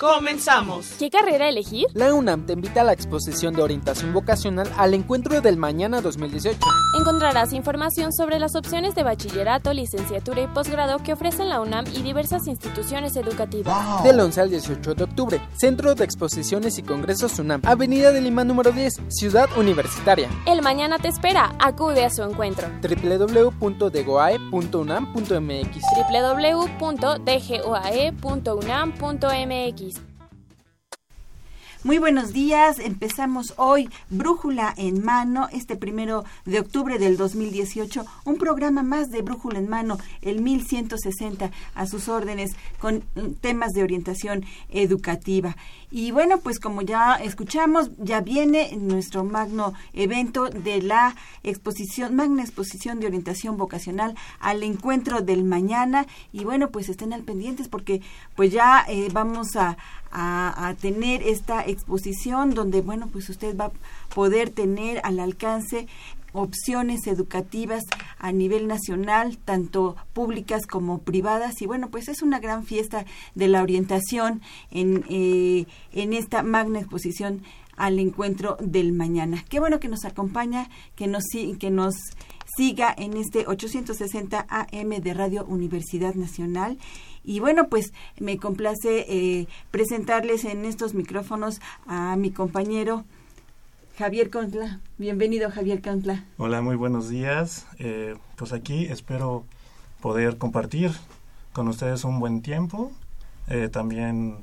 Comenzamos. ¿Qué carrera elegir? La UNAM te invita a la exposición de orientación vocacional al encuentro del mañana 2018. Encontrarás información sobre las opciones de bachillerato, licenciatura y posgrado que ofrecen la UNAM y diversas instituciones educativas. Del 11 al 18 de octubre, Centro de Exposiciones y Congresos UNAM, Avenida de Lima número 10, Ciudad Universitaria. El mañana te espera. Acude a su encuentro. www.degoae.unam.mx www.dgoae.unam.mx muy buenos días, empezamos hoy Brújula en Mano, este primero de octubre del 2018, un programa más de Brújula en Mano, el 1160 a sus órdenes con mm, temas de orientación educativa. Y bueno, pues como ya escuchamos, ya viene nuestro magno evento de la exposición, magna exposición de orientación vocacional al encuentro del mañana. Y bueno, pues estén al pendientes porque pues ya eh, vamos a, a, tener esta exposición donde, bueno, pues usted va a poder tener al alcance opciones educativas a nivel nacional, tanto públicas como privadas. Y bueno, pues es una gran fiesta de la orientación en, eh, en esta magna exposición al encuentro del mañana. Qué bueno que nos acompaña, que nos, que nos siga en este 860 AM de Radio Universidad Nacional. Y bueno, pues me complace eh, presentarles en estos micrófonos a mi compañero Javier Contla. Bienvenido, Javier Contla. Hola, muy buenos días. Eh, pues aquí espero poder compartir con ustedes un buen tiempo, eh, también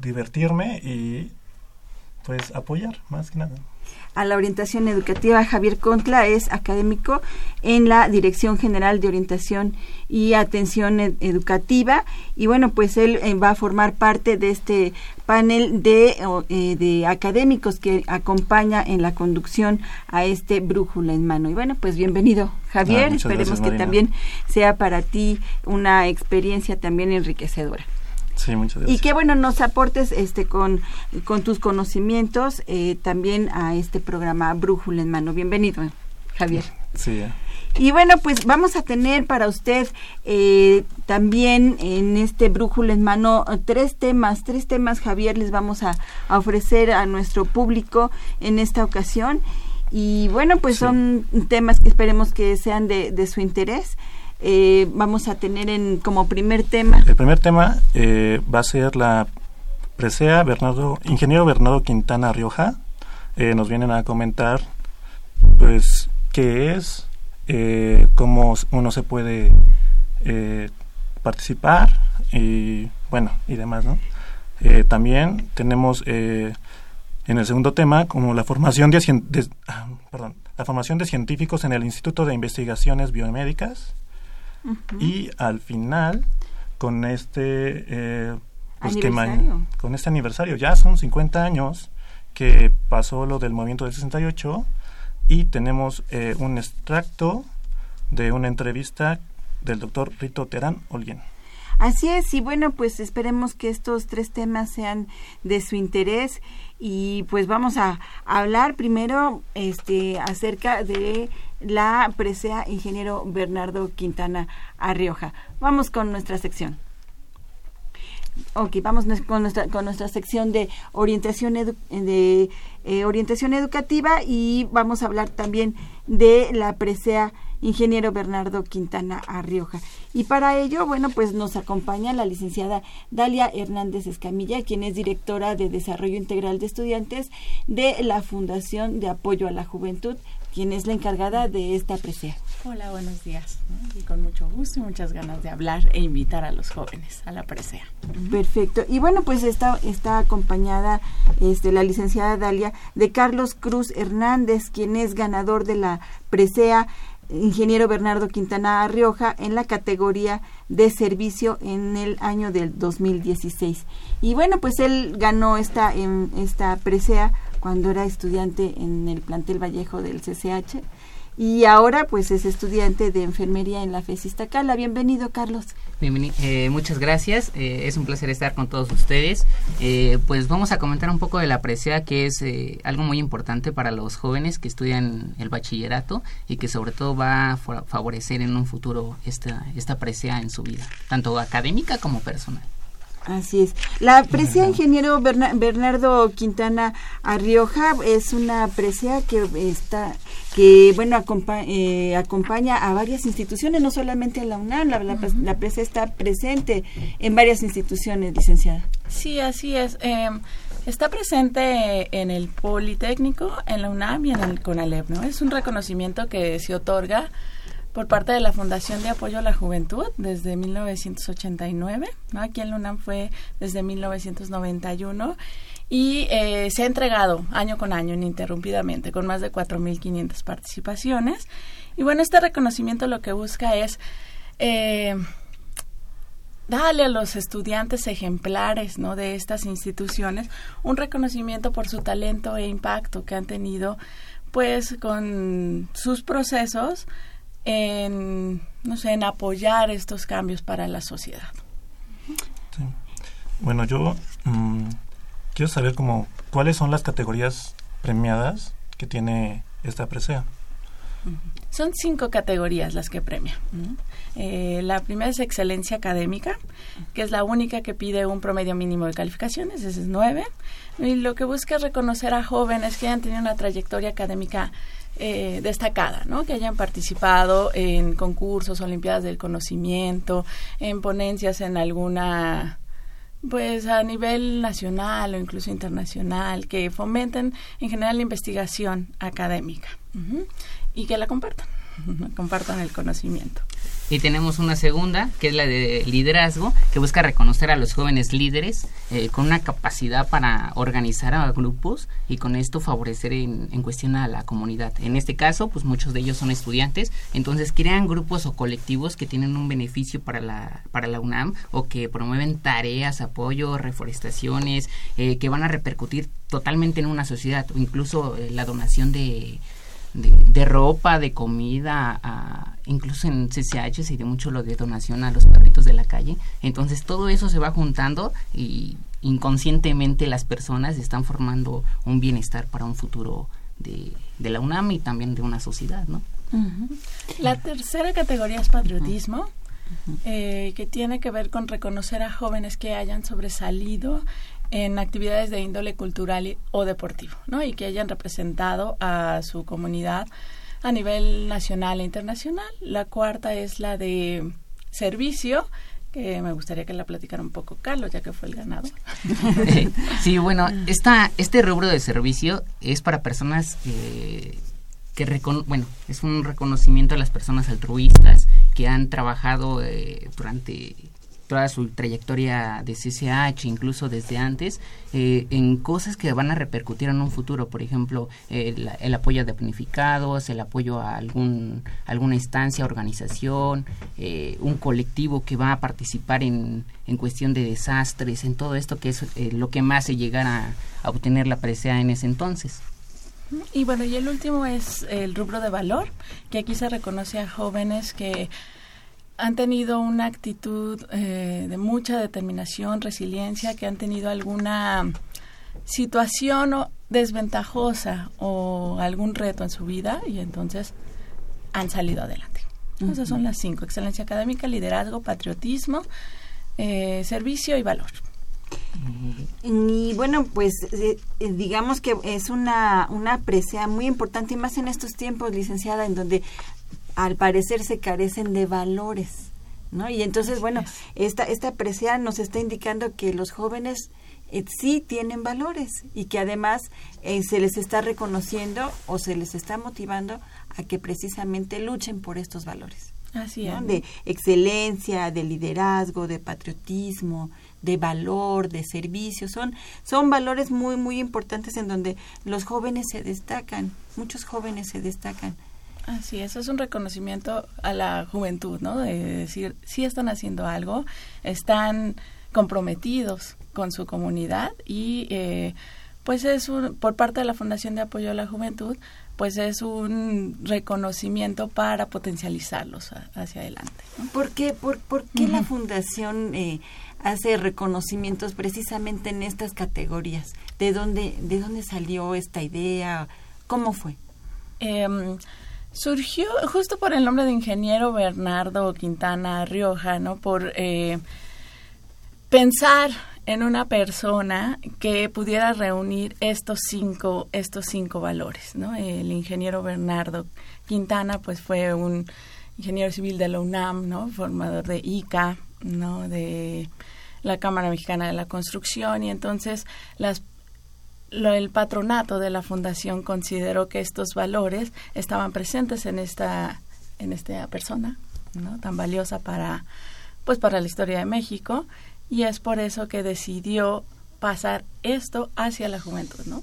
divertirme y pues apoyar más que nada a la orientación educativa. Javier Contla es académico en la Dirección General de Orientación y Atención Educativa y bueno, pues él eh, va a formar parte de este panel de, eh, de académicos que acompaña en la conducción a este brújula en mano. Y bueno, pues bienvenido Javier, ah, esperemos que también sea para ti una experiencia también enriquecedora. Sí, muchas gracias. Y qué bueno nos aportes este con, con tus conocimientos eh, también a este programa Brújula en Mano. Bienvenido, Javier. Sí. Y bueno, pues vamos a tener para usted eh, también en este Brújula en Mano tres temas, tres temas, Javier, les vamos a, ofrecer a nuestro público en esta ocasión. Y bueno, pues son temas que esperemos que sean de, de su interés eh, vamos a tener en, como primer tema? El primer tema eh, va a ser la presea Bernardo, ingeniero Bernardo Quintana Rioja. Eh, nos vienen a comentar, pues, qué es, eh, cómo uno se puede eh, participar y, bueno, y demás, ¿no? también tenemos en el segundo tema como la formación de, de ah, perdón, la formación de científicos en el Instituto de Investigaciones Biomédicas y al final, con este, eh, pues con este aniversario, ya son 50 años que pasó lo del movimiento del 68 y tenemos eh, un extracto de una entrevista del doctor Rito Terán Olguín. Así es, y bueno, pues esperemos que estos tres temas sean de su interés y pues vamos a hablar primero este acerca de la presea ingeniero Bernardo Quintana Arrioja. Vamos con nuestra sección. Ok, vamos con nuestra, con nuestra sección de orientación, de, eh, orientación educativa y vamos a hablar también de la presea ingeniero Bernardo Quintana Arrioja. Y para ello, bueno, pues nos acompaña la licenciada Dalia Hernández Escamilla, quien es directora de Desarrollo Integral de Estudiantes de la Fundación de Apoyo a la Juventud quien es la encargada de esta presea. Hola, buenos días. Y con mucho gusto y muchas ganas de hablar e invitar a los jóvenes a la presea. Perfecto. Y bueno, pues está, está acompañada este, la licenciada Dalia de Carlos Cruz Hernández, quien es ganador de la presea ingeniero Bernardo Quintana Rioja en la categoría de servicio en el año del 2016. Y bueno, pues él ganó esta, en, esta presea cuando era estudiante en el plantel Vallejo del CCH y ahora pues es estudiante de enfermería en la FESISTA Cala. Bienvenido, Carlos. Eh, muchas gracias, eh, es un placer estar con todos ustedes. Eh, pues vamos a comentar un poco de la presea, que es algo muy importante para los jóvenes que estudian el bachillerato y que sobre todo va a favorecer en un futuro esta, esta presea en su vida, tanto académica como personal. Así es. La presea ingeniero Bernardo Quintana Arrioja es una presea que está que bueno eh, acompaña a varias instituciones, no solamente a la UNAM, la, la, presea está presente en varias instituciones, licenciada. Sí, así es. Em, está presente en el Politécnico, en la UNAM y en el CONALEP, ¿no? Es un reconocimiento que se otorga por parte de la Fundación de Apoyo a la Juventud desde 1989. ¿no? Aquí en UNAM fue desde 1991 y eh, se ha entregado año con año ininterrumpidamente con más de 4.500 participaciones. Y bueno, este reconocimiento lo que busca es eh, darle a los estudiantes ejemplares ¿no? de estas instituciones un reconocimiento por su talento e impacto que han tenido pues con sus procesos en, no sé, en apoyar estos cambios para la sociedad. Bueno, yo mm, quiero saber como cuáles son las categorías premiadas que tiene esta presea. Son cinco categorías las que premia. Eh, la primera es excelencia académica, que es la única que pide un promedio mínimo de calificaciones, ese es nueve. Y lo que busca es reconocer a jóvenes que hayan tenido una trayectoria académica eh, destacada, ¿no? Que hayan participado en concursos, olimpiadas del conocimiento, en ponencias en alguna pues a nivel nacional o incluso internacional, que fomenten en general la investigación académica y que la compartan, compartan el conocimiento. Y tenemos una segunda, que es la de liderazgo, que busca reconocer a los jóvenes líderes eh, con una capacidad para organizar a grupos y con esto favorecer en, en, cuestión a la comunidad. En este caso, pues muchos de ellos son estudiantes, entonces crean grupos o colectivos que tienen un beneficio para la, para la UNAM o que promueven tareas, apoyo, reforestaciones, eh, que van a repercutir totalmente en una sociedad o incluso eh, la donación de de, ropa, de comida, incluso en CCH se dio mucho lo de donación a los perritos de la calle. Entonces todo eso se va juntando y inconscientemente las personas están formando un bienestar para un futuro de, la UNAM y también de una sociedad, ¿no? La tercera categoría es patriotismo. Eh, que tiene que ver con reconocer a jóvenes que hayan sobresalido en actividades de índole cultural o deportivo, ¿no? Y que hayan representado a su comunidad a nivel nacional e internacional. La cuarta es la de servicio, que me gustaría que la platicara un poco Carlos, ya que fue el ganador. sí, bueno, esta, este rubro de servicio es para personas que bueno, es un reconocimiento a las personas altruistas que han trabajado eh, durante toda su trayectoria de CCH, incluso desde antes, eh, en cosas que van a repercutir en un futuro, por ejemplo, el, apoyo de planificados, el apoyo a algún, alguna instancia, organización, eh, un colectivo que va a participar en, en cuestión de desastres, en todo esto que es eh, lo que más se llegar a, a obtener la presea en ese entonces. Y bueno, y el último es el rubro de valor, que aquí se reconoce a jóvenes que han tenido una actitud eh, de mucha determinación, resiliencia, que han tenido alguna situación desventajosa o algún reto en su vida y entonces han salido adelante. Esas son las cinco, excelencia académica, liderazgo, patriotismo, eh, servicio y valor. Y bueno, pues eh, digamos que es una, una presea muy importante y más en estos tiempos, licenciada, en donde al parecer se carecen de valores. ¿No? Y entonces, bueno, esta, esta presea nos está indicando que los jóvenes eh, sí tienen valores y que además eh, se les está reconociendo o se les está motivando a que precisamente luchen por estos valores. Así es. De excelencia, de liderazgo, de patriotismo, de valor, de servicio. Son, son valores muy, muy importantes en donde los jóvenes se destacan, muchos jóvenes se destacan. Así es, es un reconocimiento a la juventud, ¿no? De decir, sí están haciendo algo, están comprometidos con su comunidad y eh, pues es un, por parte de la Fundación de Apoyo a la Juventud, pues es un reconocimiento para potencializarlos hacia adelante. ¿Por qué, por, por qué la Fundación eh, hace reconocimientos precisamente en estas categorías? ¿De dónde, de dónde salió esta idea? ¿Cómo fue? Eh, surgió justo por el nombre de ingeniero Bernardo Quintana Rioja, ¿no? Por eh, pensar en una persona que pudiera reunir estos cinco, estos cinco valores, ¿no? El ingeniero Bernardo Quintana, pues fue un ingeniero civil de la UNAM, ¿no? Formador de ICA, ¿no? De la Cámara Mexicana de la Construcción y entonces las lo, el patronato de la fundación consideró que estos valores estaban presentes en esta en esta persona ¿no? tan valiosa para pues para la historia de México y es por eso que decidió pasar esto hacia la juventud no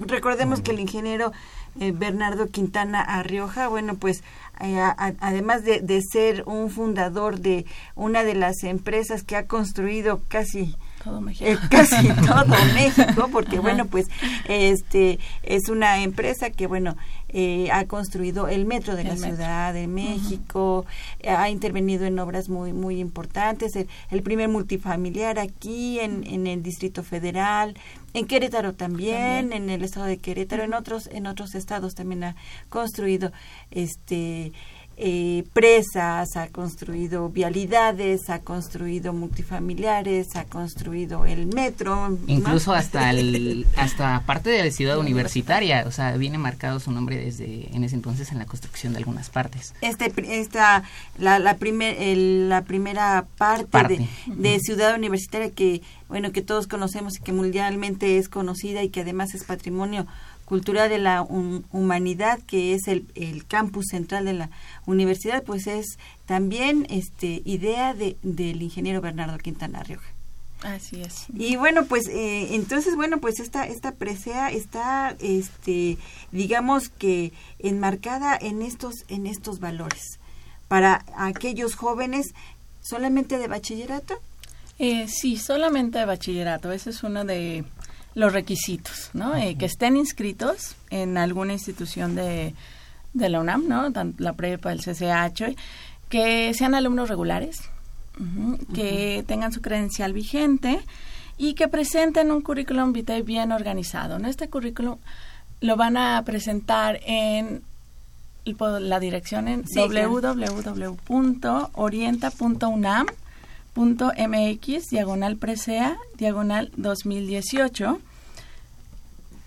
Recordemos que el ingeniero eh, Bernardo Quintana Arrioja, bueno, pues eh, además de, de, ser un fundador de una de las empresas que ha construido casi todo México. Eh, casi todo México, porque bueno, pues este es una empresa que bueno eh, ha construido el metro de la Ciudad de México, ha intervenido en obras muy muy importantes, el, primer multifamiliar aquí en, en, el Distrito Federal, en Querétaro también, en el estado de Querétaro, en otros en otros estados también ha construido este eh, presas, ha construido vialidades, ha construido multifamiliares, ha construido el metro. Incluso hasta el, hasta parte de la ciudad universitaria, o sea, viene marcado su nombre desde en ese entonces en la construcción de algunas partes. Este, esta, la, la, primer, la primera parte, De, ciudad universitaria que, bueno, que todos conocemos y que mundialmente es conocida y que además es patrimonio cultural de la humanidad que es el, el, campus central de la universidad pues es también este idea de, del ingeniero Bernardo Quintana Rioja. Así es. Y bueno pues eh, entonces bueno pues esta esta presea está este digamos que enmarcada en estos en estos valores. Para aquellos jóvenes solamente de bachillerato eh, sí solamente de bachillerato. Ese es uno de los requisitos, ¿no? Eh, que estén inscritos en alguna institución de, de la UNAM, ¿no? La prepa, el CCH, que sean alumnos regulares, que tengan su credencial vigente y que presenten un currículum vitae bien organizado. ¿no? Este currículum lo van a presentar en la dirección en www.orienta.unam.mx diagonal presea diagonal 2018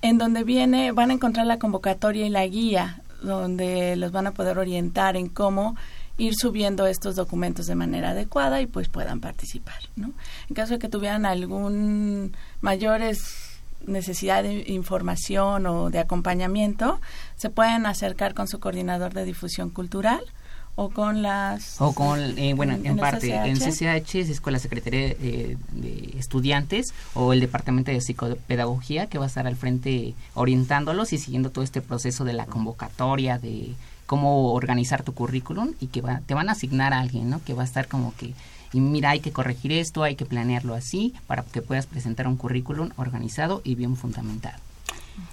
en donde viene, van a encontrar la convocatoria y la guía, donde los van a poder orientar en cómo ir subiendo estos documentos de manera adecuada y pues puedan participar, ¿no? En caso de que tuvieran algún mayores necesidad de información o de acompañamiento, se pueden acercar con su coordinador de difusión cultural o con las o con eh, bueno en, parte en CCH es Escuela Secretaría eh, de Estudiantes o el Departamento de Psicopedagogía que va a estar al frente orientándolos y siguiendo todo este proceso de la convocatoria de cómo organizar tu currículum y que te van a asignar a alguien no que va a estar como que y mira hay que corregir esto hay que planearlo así para que puedas presentar un currículum organizado y bien fundamentado.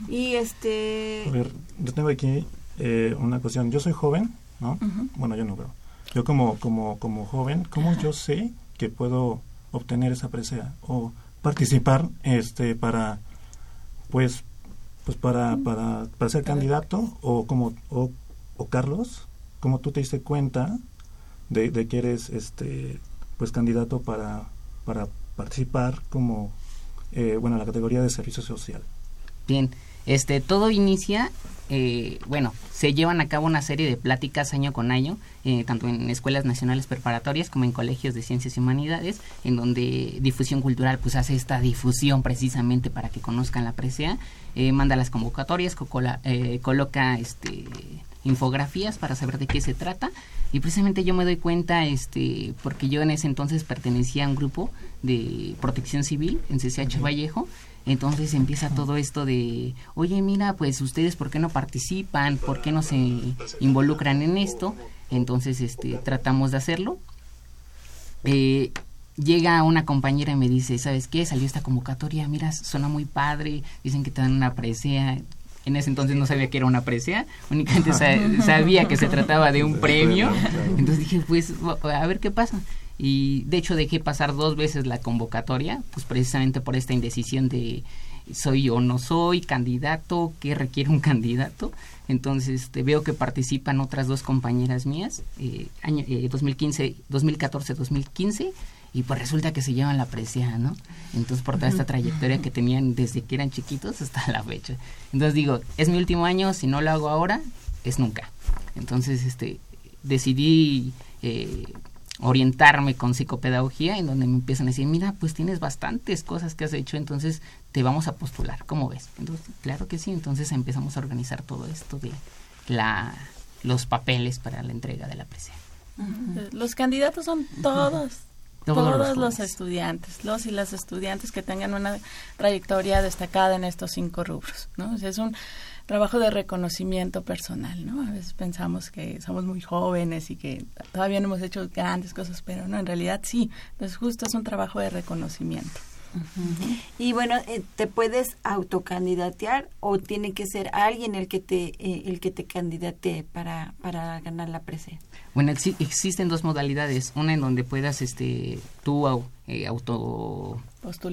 Y este a ver yo tengo aquí eh, una cuestión. Yo soy joven ¿no? Bueno, yo no veo. Yo como, como, como joven, ¿cómo yo sé que puedo obtener esa presea o participar este para pues pues para, para, para ser candidato o como o, o Carlos como tú te diste cuenta de, de, que eres este pues candidato para para participar como eh, bueno la categoría de servicio social bien este, todo inicia, eh, bueno, se llevan a cabo una serie de pláticas año con año, eh, tanto en escuelas nacionales preparatorias como en colegios de ciencias y humanidades, en donde difusión cultural pues hace esta difusión precisamente para que conozcan la presea, eh, manda las convocatorias, coloca este infografías para saber de qué se trata y precisamente yo me doy cuenta este porque yo en ese entonces pertenecía a un grupo de protección civil en CCH Vallejo Entonces empieza todo esto de, oye, mira, pues ustedes, ¿por qué no participan? ¿Por qué no se involucran en esto? Entonces, este, tratamos de hacerlo. Eh, llega una compañera y me dice, ¿sabes qué? Salió esta convocatoria, mira, suena muy padre, dicen que te dan una presea. En ese entonces no sabía que era una presea, únicamente sabía que se trataba de un premio. Entonces dije, pues, a ver qué pasa. Y de hecho dejé pasar dos veces la convocatoria, pues precisamente por esta indecisión de soy o no soy candidato, qué requiere un candidato. Entonces este, veo que participan otras dos compañeras mías, eh, año, eh, 2015, 2014, 2015 y pues resulta que se llevan la presea, ¿no? Entonces por toda esta trayectoria que tenían desde que eran chiquitos hasta la fecha. Entonces digo, es mi último año, si no lo hago ahora, es nunca. Entonces este decidí eh, orientarme con psicopedagogía en donde me empiezan a decir, mira, pues tienes bastantes cosas que has hecho, entonces te vamos a postular, ¿cómo ves? Entonces, claro que sí, entonces empezamos a organizar todo esto de la, los papeles para la entrega de la presea. Los candidatos son todos todos, los, estudiantes, los y las estudiantes que tengan una trayectoria destacada en estos cinco rubros, ¿no? es un trabajo de reconocimiento personal, ¿no? A veces pensamos que somos muy jóvenes y que todavía no hemos hecho grandes cosas, pero no, en realidad sí. Entonces justo es un trabajo de reconocimiento. Y bueno, eh, ¿te puedes autocandidatear o tiene que ser alguien el que te eh, el que te candidate para, para ganar la presidencia? Bueno, existen dos modalidades. Una en donde puedas este tú eh, auto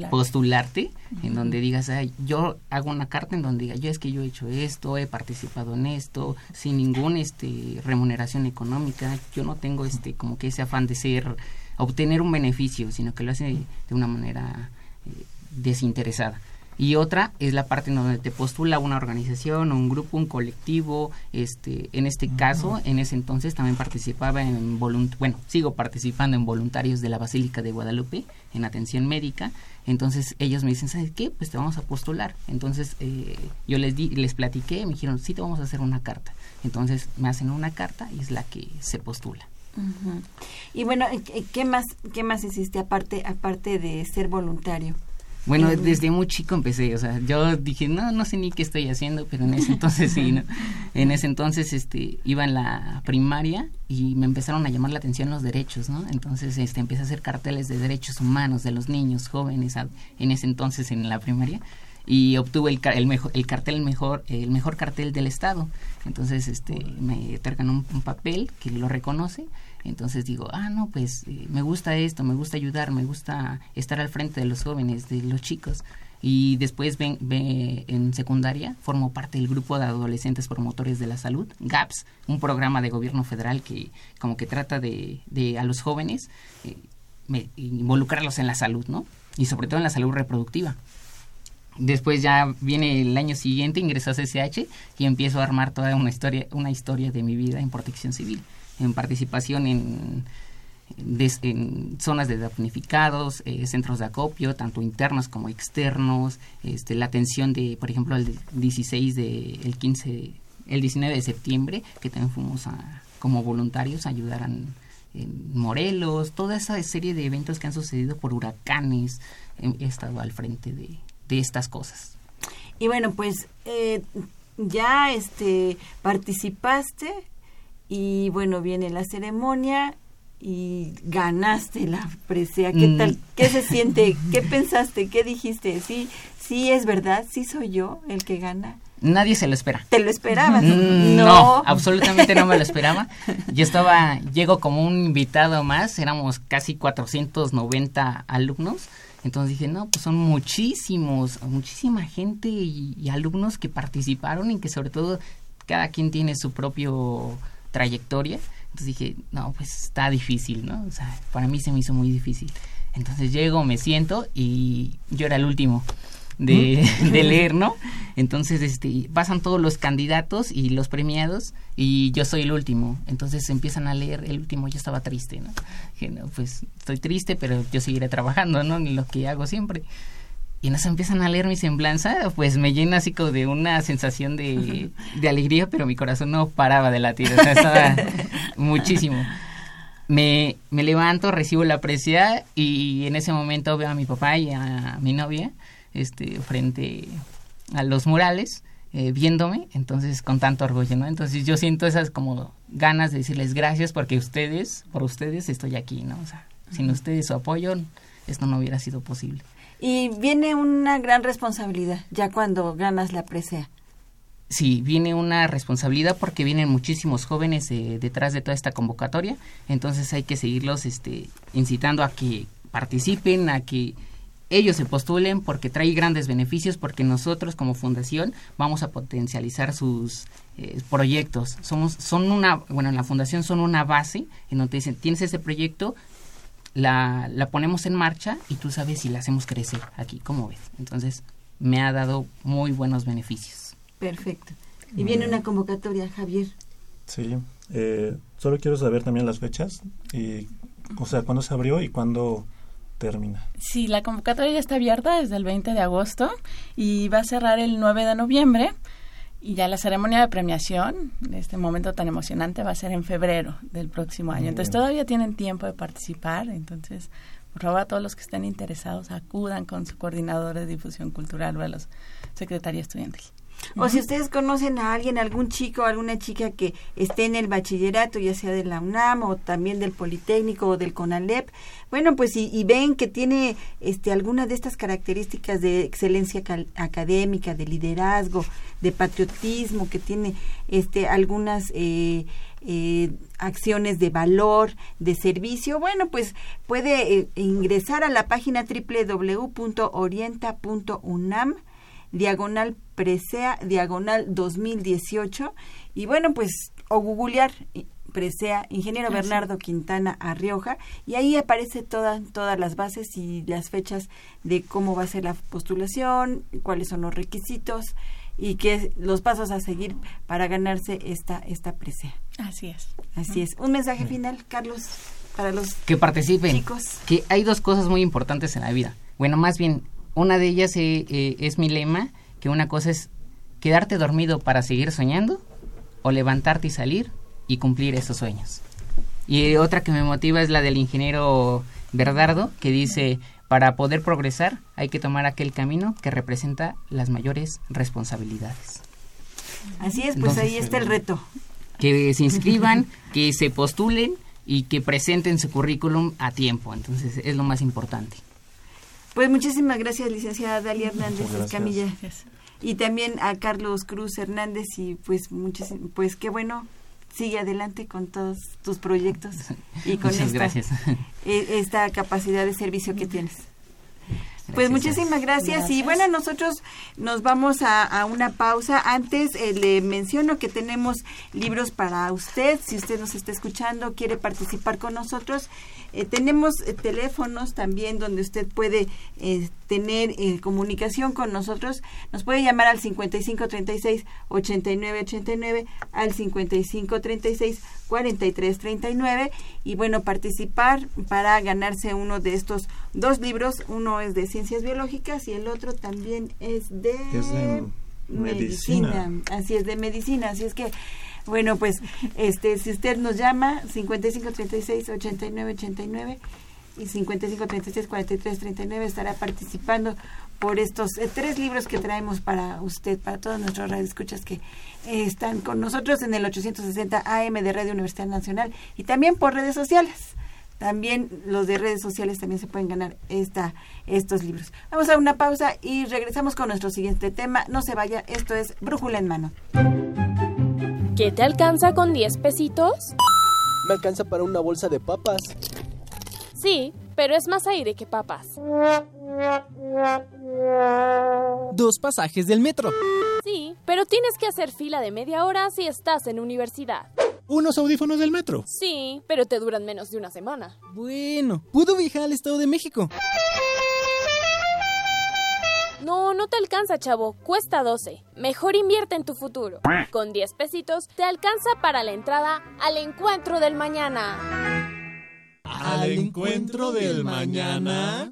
postularte, en donde digas, yo hago una carta en donde diga, yo es que yo he hecho esto, he participado en esto, sin ninguna este, remuneración económica, yo no tengo este como que ese afán de ser, obtener un beneficio, sino que lo hace de una manera eh, desinteresada y otra es la parte en donde te postula una organización, un grupo, un colectivo. Este, en este caso, en ese entonces también participaba en volunt bueno, sigo participando en voluntarios de la Basílica de Guadalupe en atención médica. Entonces ellos me dicen, ¿sabes qué? Pues te vamos a postular. Entonces eh, yo les di, les platiqué, me dijeron, sí, te vamos a hacer una carta. Entonces me hacen una carta y es la que se postula. Y bueno, ¿qué más, qué más hiciste aparte, aparte de ser voluntario? Bueno, desde muy chico empecé, o sea, yo dije, no, no sé ni qué estoy haciendo, pero en ese entonces sí, ¿no? En ese entonces este, iba en la primaria y me empezaron a llamar la atención los derechos, ¿no? Entonces este, empecé a hacer carteles de derechos humanos de los niños, jóvenes, en ese entonces en la primaria y obtuve el, el, mejor, el cartel mejor el mejor cartel del estado entonces este me otorgan un, papel que lo reconoce entonces digo, ah, no, pues eh, me gusta esto, me gusta ayudar, me gusta estar al frente de los jóvenes, de los chicos. Y después ven, en secundaria formo parte del grupo de adolescentes promotores de la salud, GAPS, un programa de gobierno federal que como que trata de, a los jóvenes eh, involucrarlos en la salud, ¿no? Y sobre todo en la salud reproductiva. Después ya viene el año siguiente, ingreso a CCH y empiezo a armar toda una historia, una historia de mi vida en protección civil en participación en, zonas de damnificados, eh, centros de acopio, tanto internos como externos, este, la atención de, por ejemplo, el 16 de, el 15, el 19 de septiembre, que también fuimos a, como voluntarios a ayudar en, Morelos, toda esa serie de eventos que han sucedido por huracanes, he, estado al frente de, de, estas cosas. Y bueno, pues eh, ya este participaste y bueno, viene la ceremonia y ganaste la presea. ¿Qué mm. tal? ¿Qué se siente? ¿Qué pensaste? ¿Qué dijiste? Sí, sí es verdad, sí soy yo el que gana. Nadie se lo espera. ¿Te lo esperabas? Mm, no. absolutamente no me lo esperaba. Yo estaba, llego como un invitado más, éramos casi 490 alumnos. Entonces dije, no, pues son muchísimos, muchísima gente y, y alumnos que participaron y que sobre todo cada quien tiene su propio trayectoria. Entonces dije, no, pues está difícil, ¿no? O sea, para mí se me hizo muy difícil. Entonces llego, me siento y yo era el último de, de, leer, ¿no? Entonces, este, pasan todos los candidatos y los premiados y yo soy el último. Entonces empiezan a leer el último, yo estaba triste, ¿no? Dije, no, pues estoy triste, pero yo seguiré trabajando, ¿no? En lo que hago siempre y nos empiezan a leer mi semblanza, pues me llena así como de una sensación de, alegría, pero mi corazón no paraba de latir, o sea, estaba muchísimo. Me, levanto, recibo la precia y en ese momento veo a mi papá y a mi novia este, frente a los murales, eh, viéndome, entonces con tanto orgullo, ¿no? Entonces yo siento esas como ganas de decirles gracias porque ustedes, por ustedes estoy aquí, ¿no? O sea, sin ustedes su apoyo, esto no hubiera sido posible. Y viene una gran responsabilidad ya cuando ganas la presea. Sí, viene una responsabilidad porque vienen muchísimos jóvenes eh, detrás de toda esta convocatoria, entonces hay que seguirlos este, incitando a que participen, a que ellos se postulen porque trae grandes beneficios, porque nosotros como fundación vamos a potencializar sus eh, proyectos. Somos, son una, bueno, en la fundación son una base en donde dicen, tienes ese proyecto, la, la ponemos en marcha y tú sabes si la hacemos crecer aquí, ¿cómo ves? Entonces, me ha dado muy buenos beneficios. Perfecto. Y viene una convocatoria, Javier. Sí, eh, solo quiero saber también las fechas, y, o sea, cuándo se abrió y cuándo termina. Sí, la convocatoria ya está abierta desde el 20 de agosto y va a cerrar el 9 de noviembre. Y ya la ceremonia de premiación, de este momento tan emocionante, va a ser en febrero del próximo año. Entonces todavía tienen tiempo de participar. Entonces, por favor, a todos los que estén interesados, acudan con su coordinador de difusión cultural o a los secretarios estudiantiles. O si ustedes conocen a alguien, algún chico o alguna chica que esté en el bachillerato, ya sea de la UNAM o también del Politécnico o del CONALEP, bueno, pues y, ven que tiene este alguna de estas características de excelencia académica, de liderazgo, de patriotismo, que tiene este algunas eh, eh, acciones de valor, de servicio, bueno, pues puede eh, ingresar a la página www.orienta.unam diagonal presea, diagonal 2018. Y bueno, pues, o googlear presea, ingeniero Bernardo Quintana Arrioja, y ahí aparece todas todas las bases y las fechas de cómo va a ser la postulación, cuáles son los requisitos y qué los pasos a seguir para ganarse esta esta presea. Así es. Así es. Un mensaje final, Carlos, para los que participen. Chicos. Que hay dos cosas muy importantes en la vida. Bueno, más bien una de ellas eh, eh, es mi lema, que una cosa es quedarte dormido para seguir soñando o levantarte y salir y cumplir esos sueños. Y otra que me motiva es la del ingeniero Bernardo, que dice, para poder progresar hay que tomar aquel camino que representa las mayores responsabilidades. Así es, pues ahí está el reto. Que se inscriban, que se postulen y que presenten su currículum a tiempo. Entonces es lo más importante. Pues muchísimas gracias, licenciada Dalia Hernández Escamilla. Y también a Carlos Cruz Hernández y pues pues qué bueno, sigue adelante con todos tus proyectos y con esta, gracias. E, esta capacidad de servicio que tienes. Pues muchísimas gracias. Y bueno, nosotros nos vamos a, una pausa. Antes eh, le menciono que tenemos libros para usted. Si usted nos está escuchando, quiere participar con nosotros, eh, tenemos eh, teléfonos también donde usted puede eh, tener comunicación con nosotros. Nos puede llamar al 5536-8989, al 5536-4339 y bueno, participar para ganarse uno de estos dos libros. Uno es de ciencias biológicas y el otro también es de, medicina. Así es, de medicina. Así es que bueno, pues este si usted nos llama 5536 8989 y 5536 4339 estará participando por estos eh, tres libros que traemos para usted, para todos nuestros radioescuchas que eh, están con nosotros en el 860 AM de Radio Universidad Nacional y también por redes sociales. También los de redes sociales también se pueden ganar esta, estos libros. Vamos a una pausa y regresamos con nuestro siguiente tema. No se vaya, esto es Brújula en Mano. ¿Qué te alcanza con 10 pesitos? Me alcanza para una bolsa de papas. Sí, pero es más aire que papas. Dos pasajes del metro. Sí, pero tienes que hacer fila de media hora si estás en universidad. Unos audífonos del metro. Sí, pero te duran menos de una semana. Bueno, puedo viajar al Estado de México. No, no te alcanza, chavo. Cuesta 12. Mejor invierte en tu futuro. Con 10 pesitos te alcanza para la entrada al encuentro del mañana. ¿Al encuentro del mañana?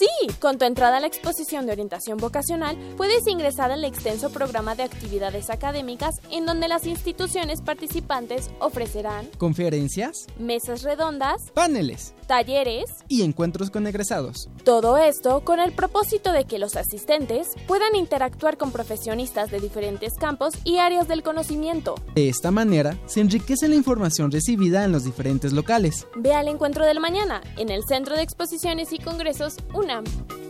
Sí, con tu entrada a la exposición de orientación vocacional puedes ingresar al extenso programa de actividades académicas en donde las instituciones participantes ofrecerán conferencias, mesas redondas, paneles, talleres y encuentros con egresados. Todo esto con el propósito de que los asistentes puedan interactuar con profesionistas de diferentes campos y áreas del conocimiento. De esta manera, se enriquece la información recibida en los diferentes locales. Ve al encuentro del mañana en el Centro de Exposiciones y Congresos UNAM.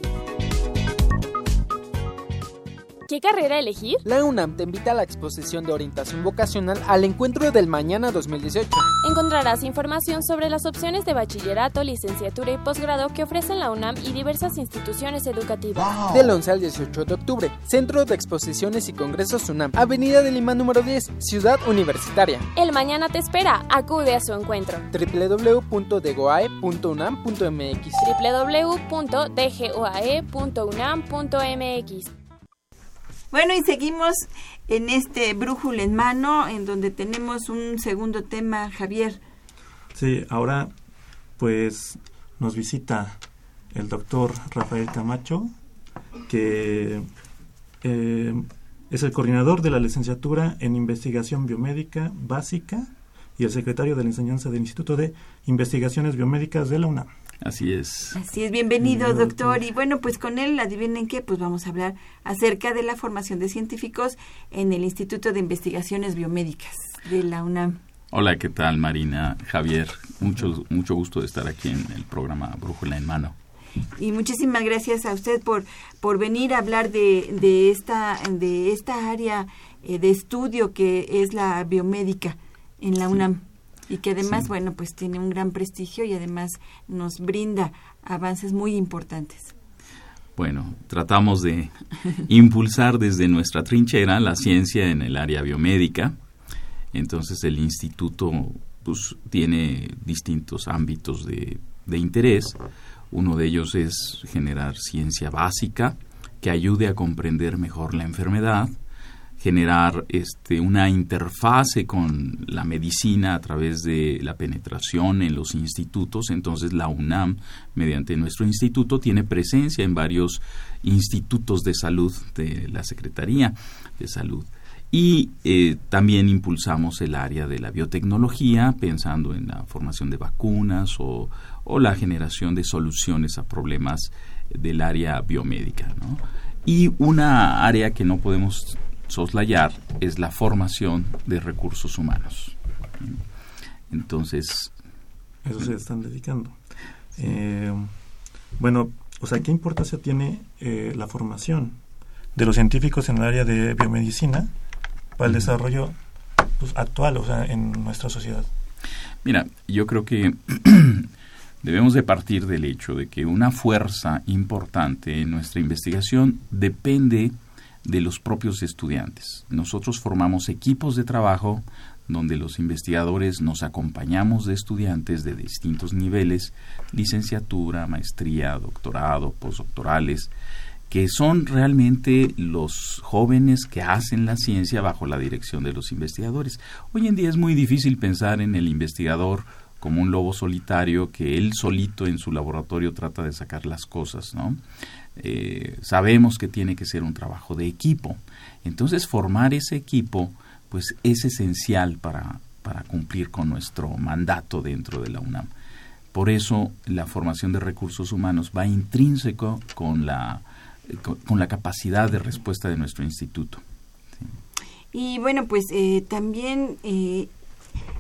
¿Qué carrera elegir? La UNAM te invita a la exposición de orientación vocacional al encuentro del mañana 2018. Encontrarás información sobre las opciones de bachillerato, licenciatura y posgrado que ofrecen la UNAM y diversas instituciones educativas. Del 11 al 18 de octubre, Centro de Exposiciones y Congresos UNAM, Avenida de Lima número 10, Ciudad Universitaria. El mañana te espera, acude a su encuentro. www.degoae.unam.mx www.dgoae.unam.mx Bueno, y seguimos en este brújula en mano, en donde tenemos un segundo tema, Javier. Sí, ahora pues nos visita el doctor Rafael Camacho, que eh, es el coordinador de la licenciatura en investigación biomédica básica y el secretario de la enseñanza del Instituto de Investigaciones Biomédicas de la UNAM. Así es. Así es, bienvenido, doctor. Y bueno, pues con él, adivinen qué, pues vamos a hablar acerca de la formación de científicos en el Instituto de Investigaciones Biomédicas de la UNAM. Hola, ¿qué tal, Marina? Javier, mucho, mucho gusto de estar aquí en el programa Brújula en Mano. Y muchísimas gracias a usted por, por venir a hablar de, de, esta, de esta área eh, de estudio que es la biomédica en la UNAM y que además, Sí. bueno, pues tiene un gran prestigio y además nos brinda avances muy importantes. Bueno, tratamos de impulsar desde nuestra trinchera la ciencia en el área biomédica. Entonces el instituto pues, tiene distintos ámbitos de, de interés. Uno de ellos es generar ciencia básica que ayude a comprender mejor la enfermedad, generar este, una interfase con la medicina a través de la penetración en los institutos. Entonces la UNAM, mediante nuestro instituto, tiene presencia en varios institutos de salud de la Secretaría de Salud. Y eh, también impulsamos el área de la biotecnología, pensando en la formación de vacunas o, la generación de soluciones a problemas del área biomédica. Y una área que no podemos soslayar es la formación de recursos humanos. Entonces, Eso se están dedicando. Eh, bueno, o sea, ¿qué importancia tiene eh, la formación de los científicos en el área de biomedicina para el desarrollo pues, actual, o sea, en nuestra sociedad? Mira, yo creo que debemos de partir del hecho de que una fuerza importante en nuestra investigación depende de los propios estudiantes. Nosotros formamos equipos de trabajo donde los investigadores nos acompañamos de estudiantes de distintos niveles, licenciatura, maestría, doctorado, postdoctorales, que son realmente los jóvenes que hacen la ciencia bajo la dirección de los investigadores. Hoy en día es muy difícil pensar en el investigador como un lobo solitario que él solito en su laboratorio trata de sacar las cosas, ¿no? Eh, sabemos que tiene que ser un trabajo de equipo. Entonces formar ese equipo pues es esencial para, para cumplir con nuestro mandato dentro de la UNAM. Por eso la formación de recursos humanos va intrínseco con la, con, la capacidad de respuesta de nuestro instituto. Y bueno, pues eh, también eh,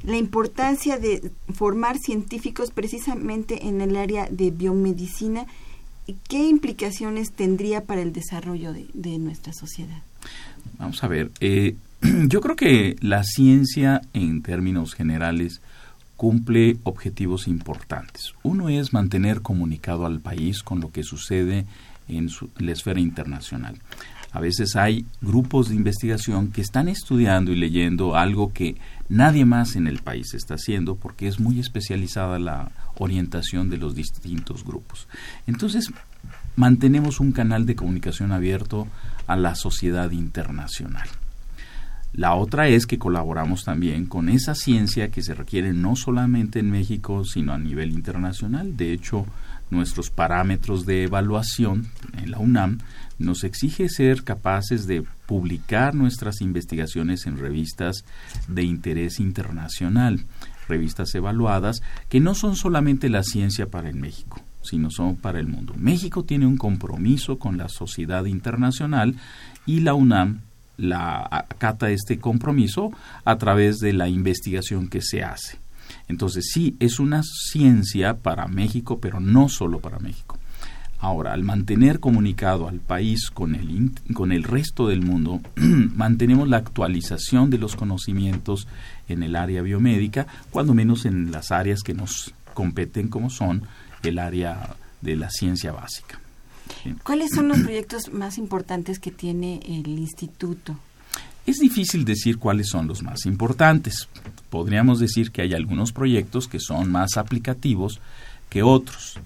la importancia de formar científicos precisamente en el área de biomedicina, ¿qué implicaciones tendría para el desarrollo de, nuestra sociedad? Vamos a ver, eh, yo creo que la ciencia en términos generales cumple objetivos importantes. Uno es mantener comunicado al país con lo que sucede en su, la esfera internacional. A veces hay grupos de investigación que están estudiando y leyendo algo que nadie más en el país está haciendo porque es muy especializada la orientación de los distintos grupos. Entonces, mantenemos un canal de comunicación abierto a la sociedad internacional. La otra es que colaboramos también con esa ciencia que se requiere no solamente en México, sino a nivel internacional. De hecho, nuestros parámetros de evaluación en la UNAM nos exige ser capaces de publicar nuestras investigaciones en revistas de interés internacional, revistas evaluadas que no son solamente la ciencia para el México, sino son para el mundo. México tiene un compromiso con la sociedad internacional y la UNAM la acata este compromiso a través de la investigación que se hace. Entonces sí, es una ciencia para México, pero no solo para México. Ahora, al mantener comunicado al país con el, con el resto del mundo, mantenemos la actualización de los conocimientos en el área biomédica, cuando menos en las áreas que nos competen como son el área de la ciencia básica. ¿Cuáles son los proyectos más importantes que tiene el instituto? Es difícil decir cuáles son los más importantes. Podríamos decir que hay algunos proyectos que son más aplicativos que otros.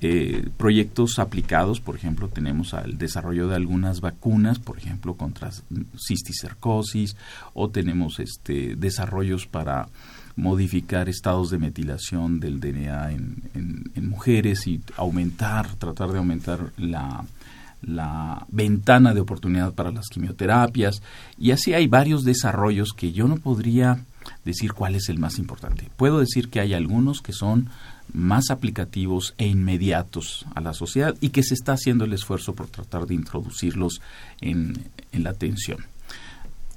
Eh, proyectos aplicados, por ejemplo, tenemos al desarrollo de algunas vacunas, por ejemplo, contra cisticercosis, o tenemos este, desarrollos para modificar estados de metilación del DNA en, mujeres y aumentar, tratar de aumentar la, la ventana de oportunidad para las quimioterapias. Y así hay varios desarrollos que yo no podría decir cuál es el más importante. Puedo decir que hay algunos que son más aplicativos e inmediatos a la sociedad y que se está haciendo el esfuerzo por tratar de introducirlos en, en la atención.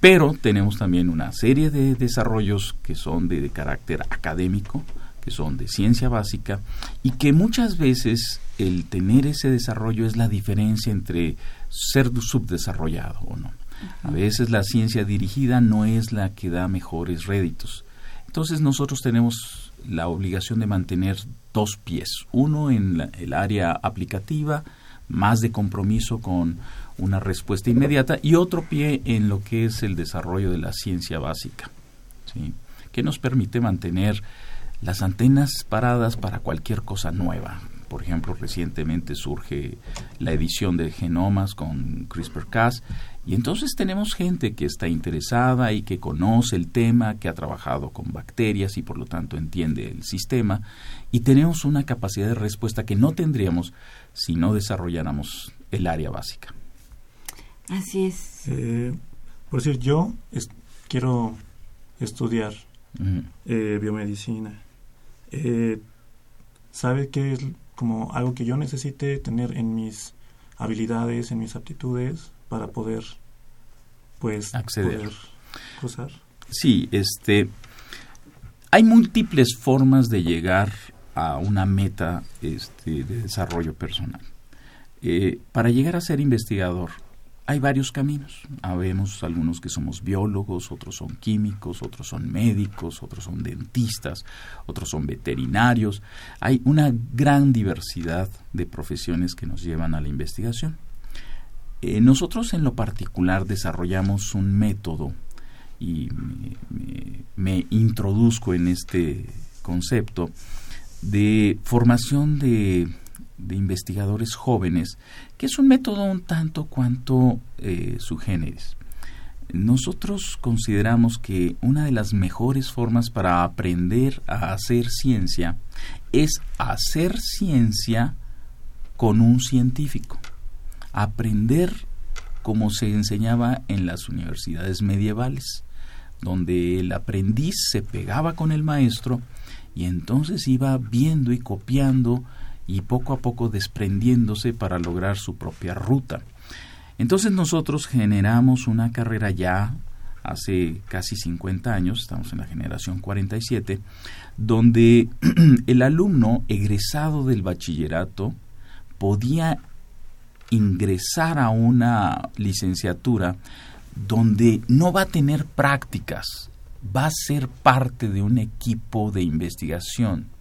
Pero tenemos también una serie de desarrollos que son de, carácter académico, que son de ciencia básica y que muchas veces el tener ese desarrollo es la diferencia entre ser subdesarrollado o no. A veces la ciencia dirigida no es la que da mejores réditos. Entonces nosotros tenemos la obligación de mantener dos pies, uno en el área aplicativa, más de compromiso con una respuesta inmediata y otro pie en lo que es el desarrollo de la ciencia básica, ¿sí? que nos permite mantener las antenas paradas para cualquier cosa nueva. Por ejemplo, recientemente surge la edición de genomas con CRISPR-Cas y entonces tenemos gente que está interesada y que conoce el tema, que ha trabajado con bacterias y por lo tanto entiende el sistema y tenemos una capacidad de respuesta que no tendríamos si no desarrolláramos el área básica. Así es. Eh, por decir, yo quiero estudiar eh, biomedicina. Eh, ¿Sabe qué es como algo que yo necesite tener en mis habilidades, en mis aptitudes para poder, pues, acceder, usar? Sí, este, hay múltiples formas de llegar a una meta este, de desarrollo personal. para llegar a ser investigador hay varios caminos. Habemos algunos que somos biólogos, otros son químicos, otros son médicos, otros son dentistas, otros son veterinarios. Hay una gran diversidad de profesiones que nos llevan a la investigación. Eh, nosotros en lo particular desarrollamos un método y me introduzco en este concepto de formación de de investigadores jóvenes, que es un método un tanto cuanto eh, subgéneres. Nosotros consideramos que una de las mejores formas para aprender a hacer ciencia es hacer ciencia con un científico. Aprender como se enseñaba en las universidades medievales, donde el aprendiz se pegaba con el maestro y entonces iba viendo y copiando y poco a poco desprendiéndose para lograr su propia ruta. Entonces nosotros generamos una carrera ya hace casi 50 años, estamos en la generación 47, donde el alumno egresado del bachillerato podía ingresar a una licenciatura donde no va a tener prácticas, va a ser parte de un equipo de investigación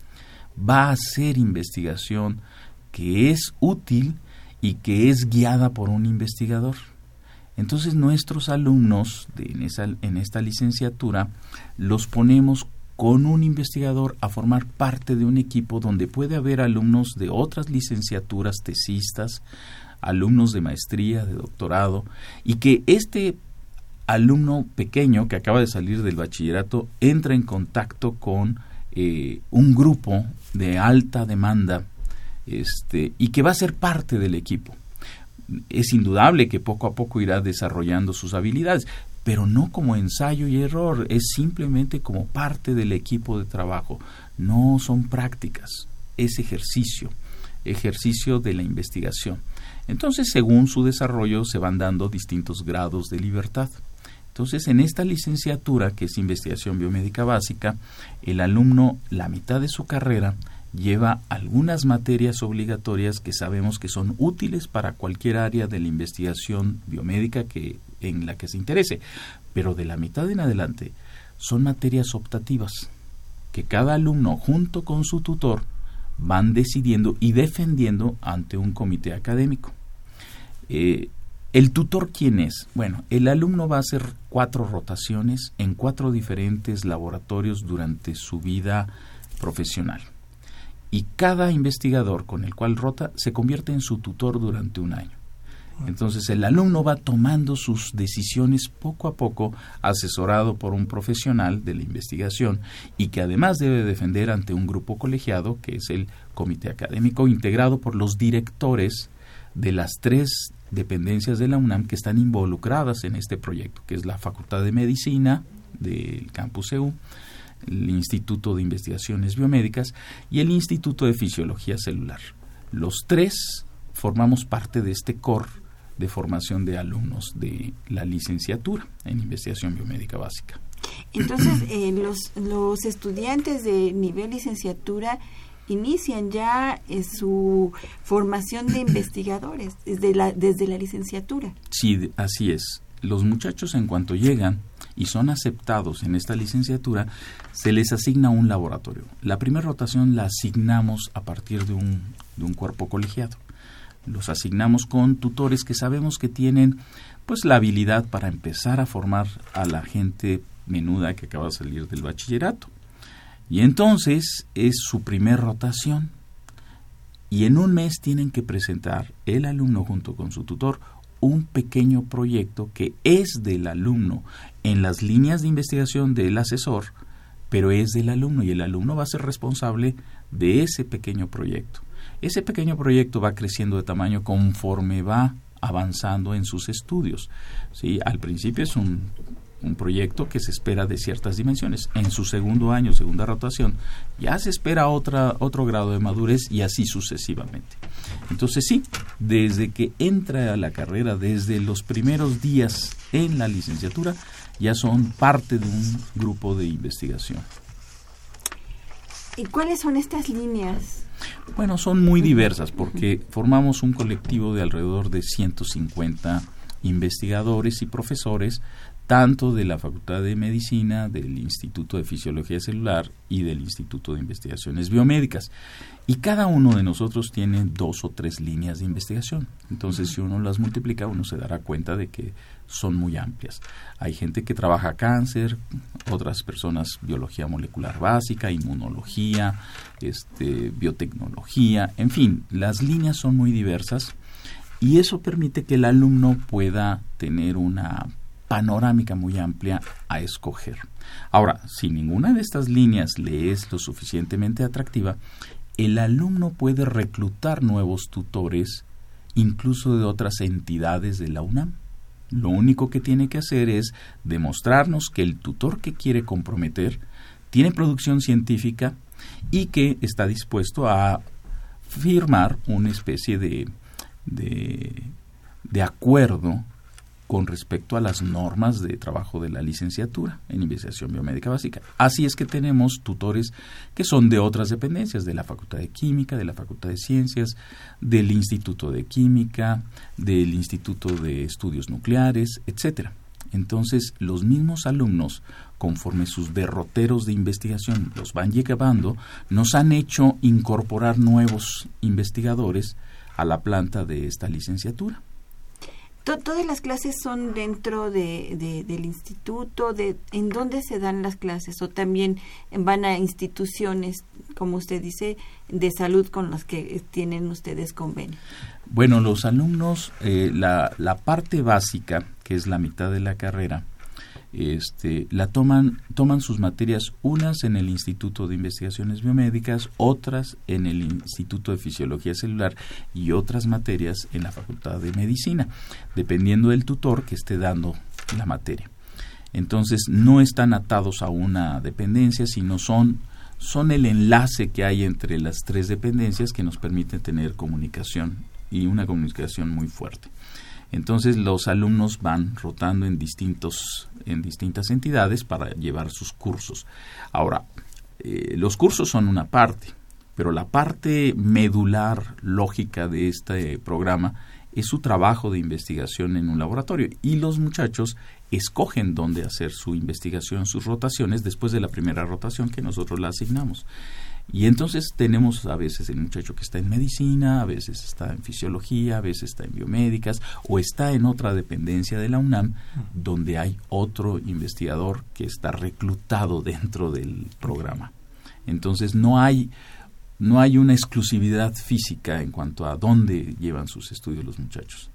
va a hacer investigación que es útil y que es guiada por un investigador. Entonces nuestros alumnos en esta licenciatura los ponemos con un investigador a formar parte de un equipo donde puede haber alumnos de otras licenciaturas, tesistas, alumnos de maestría, de doctorado, y que este alumno pequeño que acaba de salir del bachillerato entra en contacto con eh, un grupo de alta demanda este, y que va a ser parte del equipo. Es indudable que poco a poco irá desarrollando sus habilidades, pero no como ensayo y error, es simplemente como parte del equipo de trabajo. No son prácticas, es ejercicio, ejercicio de la investigación. Entonces, según su desarrollo, se van dando distintos grados de libertad. Entonces, en esta licenciatura, que es investigación biomédica básica, el alumno, la mitad de su carrera, lleva algunas materias obligatorias que sabemos que son útiles para cualquier área de la investigación biomédica que, en la que se interese, pero de la mitad en adelante son materias optativas que cada alumno junto con su tutor van decidiendo y defendiendo ante un comité académico. Eh, ¿El tutor quién es? Bueno, el alumno va a hacer cuatro rotaciones en cuatro diferentes laboratorios durante su vida profesional. Y cada investigador con el cual rota se convierte en su tutor durante un año. Entonces el alumno va tomando sus decisiones poco a poco, asesorado por un profesional de la investigación y que además debe defender ante un grupo colegiado, que es el comité académico, integrado por los directores de las tres dependencias de la UNAM que están involucradas en este proyecto, que es la Facultad de Medicina del Campus EU, el Instituto de Investigaciones Biomédicas y el Instituto de Fisiología Celular. Los tres formamos parte de este core de formación de alumnos de la licenciatura en investigación biomédica básica. Entonces, eh, los, los estudiantes de nivel licenciatura inician ya eh, su formación de investigadores desde la, desde la licenciatura. Sí, así es. Los muchachos en cuanto llegan y son aceptados en esta licenciatura, se les asigna un laboratorio. La primera rotación la asignamos a partir de un, de un cuerpo colegiado. Los asignamos con tutores que sabemos que tienen pues la habilidad para empezar a formar a la gente menuda que acaba de salir del bachillerato. Y entonces es su primer rotación. Y en un mes tienen que presentar el alumno junto con su tutor un pequeño proyecto que es del alumno en las líneas de investigación del asesor, pero es del alumno y el alumno va a ser responsable de ese pequeño proyecto. Ese pequeño proyecto va creciendo de tamaño conforme va avanzando en sus estudios. ¿sí? Al principio es un un proyecto que se espera de ciertas dimensiones. En su segundo año, segunda rotación, ya se espera otra, otro grado de madurez y así sucesivamente. Entonces sí, desde que entra a la carrera, desde los primeros días en la licenciatura, ya son parte de un grupo de investigación. ¿Y cuáles son estas líneas? Bueno, son muy diversas porque formamos un colectivo de alrededor de 150 investigadores y profesores tanto de la Facultad de Medicina, del Instituto de Fisiología Celular y del Instituto de Investigaciones Biomédicas. Y cada uno de nosotros tiene dos o tres líneas de investigación. Entonces, si uno las multiplica, uno se dará cuenta de que son muy amplias. Hay gente que trabaja cáncer, otras personas biología molecular básica, inmunología, este, biotecnología, en fin, las líneas son muy diversas y eso permite que el alumno pueda tener una panorámica muy amplia a escoger. Ahora, si ninguna de estas líneas le es lo suficientemente atractiva, el alumno puede reclutar nuevos tutores, incluso de otras entidades de la UNAM. Lo único que tiene que hacer es demostrarnos que el tutor que quiere comprometer tiene producción científica y que está dispuesto a firmar una especie de, de, de acuerdo con respecto a las normas de trabajo de la licenciatura en investigación biomédica básica. Así es que tenemos tutores que son de otras dependencias, de la Facultad de Química, de la Facultad de Ciencias, del Instituto de Química, del Instituto de Estudios Nucleares, etcétera. Entonces, los mismos alumnos, conforme sus derroteros de investigación los van llevando, nos han hecho incorporar nuevos investigadores a la planta de esta licenciatura todas las clases son dentro de, del instituto, de en dónde se dan las clases o también van a instituciones, como usted dice, de salud con las que tienen ustedes convenio. Bueno, los alumnos, eh, la, la parte básica, que es la mitad de la carrera, este, la toman, toman sus materias unas en el Instituto de Investigaciones Biomédicas, otras en el Instituto de Fisiología Celular y otras materias en la Facultad de Medicina, dependiendo del tutor que esté dando la materia. Entonces no están atados a una dependencia, sino son, son el enlace que hay entre las tres dependencias que nos permite tener comunicación y una comunicación muy fuerte. Entonces los alumnos van rotando en distintos en distintas entidades para llevar sus cursos. Ahora, eh, los cursos son una parte, pero la parte medular lógica de este programa es su trabajo de investigación en un laboratorio y los muchachos escogen dónde hacer su investigación, sus rotaciones después de la primera rotación que nosotros la asignamos. Y entonces tenemos a veces el muchacho que está en medicina, a veces está en fisiología, a veces está en biomédicas o está en otra dependencia de la UNAM donde hay otro investigador que está reclutado dentro del programa. Entonces no hay no hay una exclusividad física en cuanto a dónde llevan sus estudios los muchachos.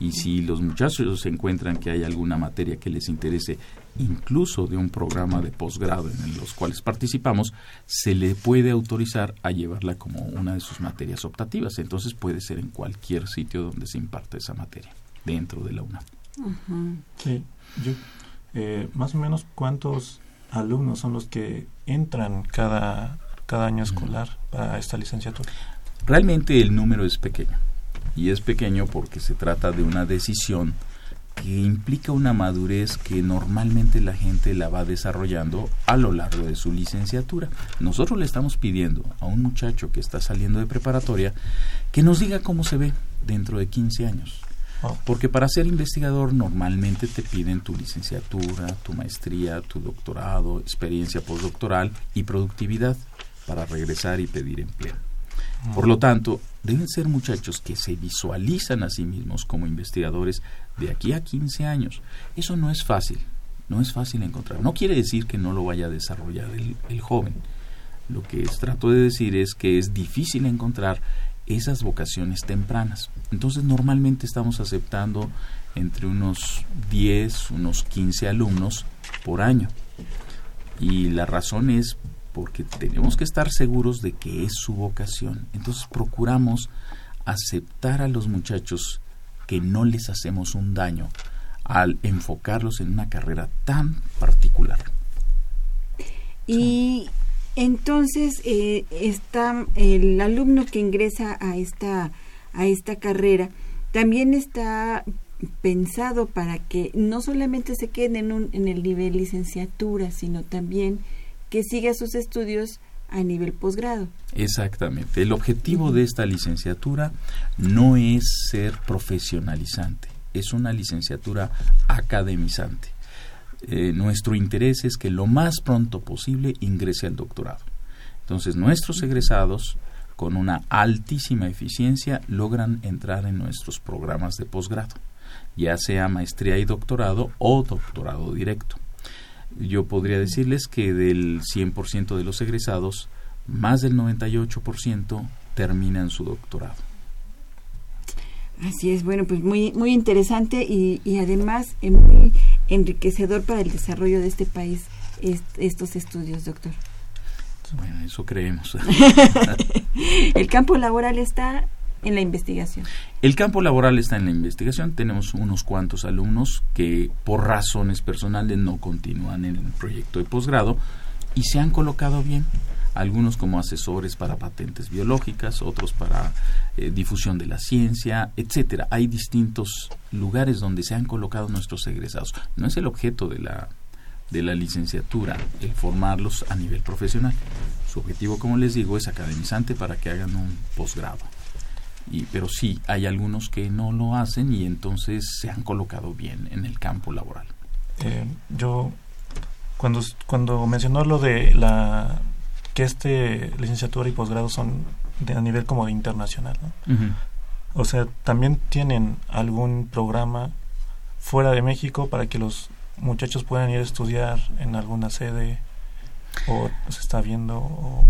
Y si los muchachos encuentran que hay alguna materia que les interese, incluso de un programa de posgrado en los cuales participamos, se le puede autorizar a llevarla como una de sus materias optativas. Entonces puede ser en cualquier sitio donde se imparte esa materia, dentro de la UNAM. Sí, yo, eh, más o menos cuántos alumnos son los que entran cada, cada año escolar para esta licenciatura. Realmente el número es pequeño y es pequeño porque se trata de una decisión que implica una madurez que normalmente la gente la va desarrollando a lo largo de su licenciatura. Nosotros le estamos pidiendo a un muchacho que está saliendo de preparatoria que nos diga cómo se ve dentro de 15 años. Oh. Porque para ser investigador normalmente te piden tu licenciatura, tu maestría, tu doctorado, experiencia postdoctoral y productividad para regresar y pedir empleo. Por lo tanto, deben ser muchachos que se visualizan a sí mismos como investigadores de aquí a 15 años. Eso no es fácil, no es fácil encontrar. No quiere decir que no lo vaya a desarrollar el, joven. Lo que trato de decir es que es difícil encontrar esas vocaciones tempranas. Entonces normalmente estamos aceptando entre unos 10, unos 15 alumnos por año. Y la razón es porque tenemos que estar seguros de que es su vocación. Entonces procuramos aceptar a los muchachos que no les hacemos un daño al enfocarlos en una carrera tan particular. Y entonces eh, está el alumno que ingresa a esta a esta carrera también está pensado para que no solamente se quede en, un, en el nivel licenciatura, sino también que siga sus estudios a nivel posgrado. Exactamente. El objetivo de esta licenciatura no es ser profesionalizante, es una licenciatura academizante. Eh, nuestro interés es que lo más pronto posible ingrese al doctorado. Entonces, nuestros egresados, con una altísima eficiencia, logran entrar en nuestros programas de posgrado, ya sea maestría y doctorado o doctorado directo yo podría decirles que del 100% de los egresados, más del 98% terminan su doctorado. Así es, bueno, pues muy muy interesante y, y además eh, muy enriquecedor para el desarrollo de este país estos estudios, doctor. Bueno, eso creemos. el campo laboral está en la investigación. El campo laboral está en la investigación. Tenemos unos cuantos alumnos que por razones personales no continúan en el proyecto de posgrado y se han colocado bien. Algunos como asesores para patentes biológicas, otros para eh, difusión de la ciencia, etcétera. Hay distintos lugares donde se han colocado nuestros egresados. No es el objeto de la de la licenciatura el formarlos a nivel profesional. Su objetivo, como les digo, es academizante para que hagan un posgrado pero sí, hay algunos que no lo hacen y entonces se han colocado bien en el campo laboral. Eh, yo, cuando, cuando mencionó lo de la que este licenciatura y posgrado son de, a nivel como de internacional, O sea, también tienen algún programa fuera de México para que los muchachos puedan ir a estudiar en alguna sede o se está viendo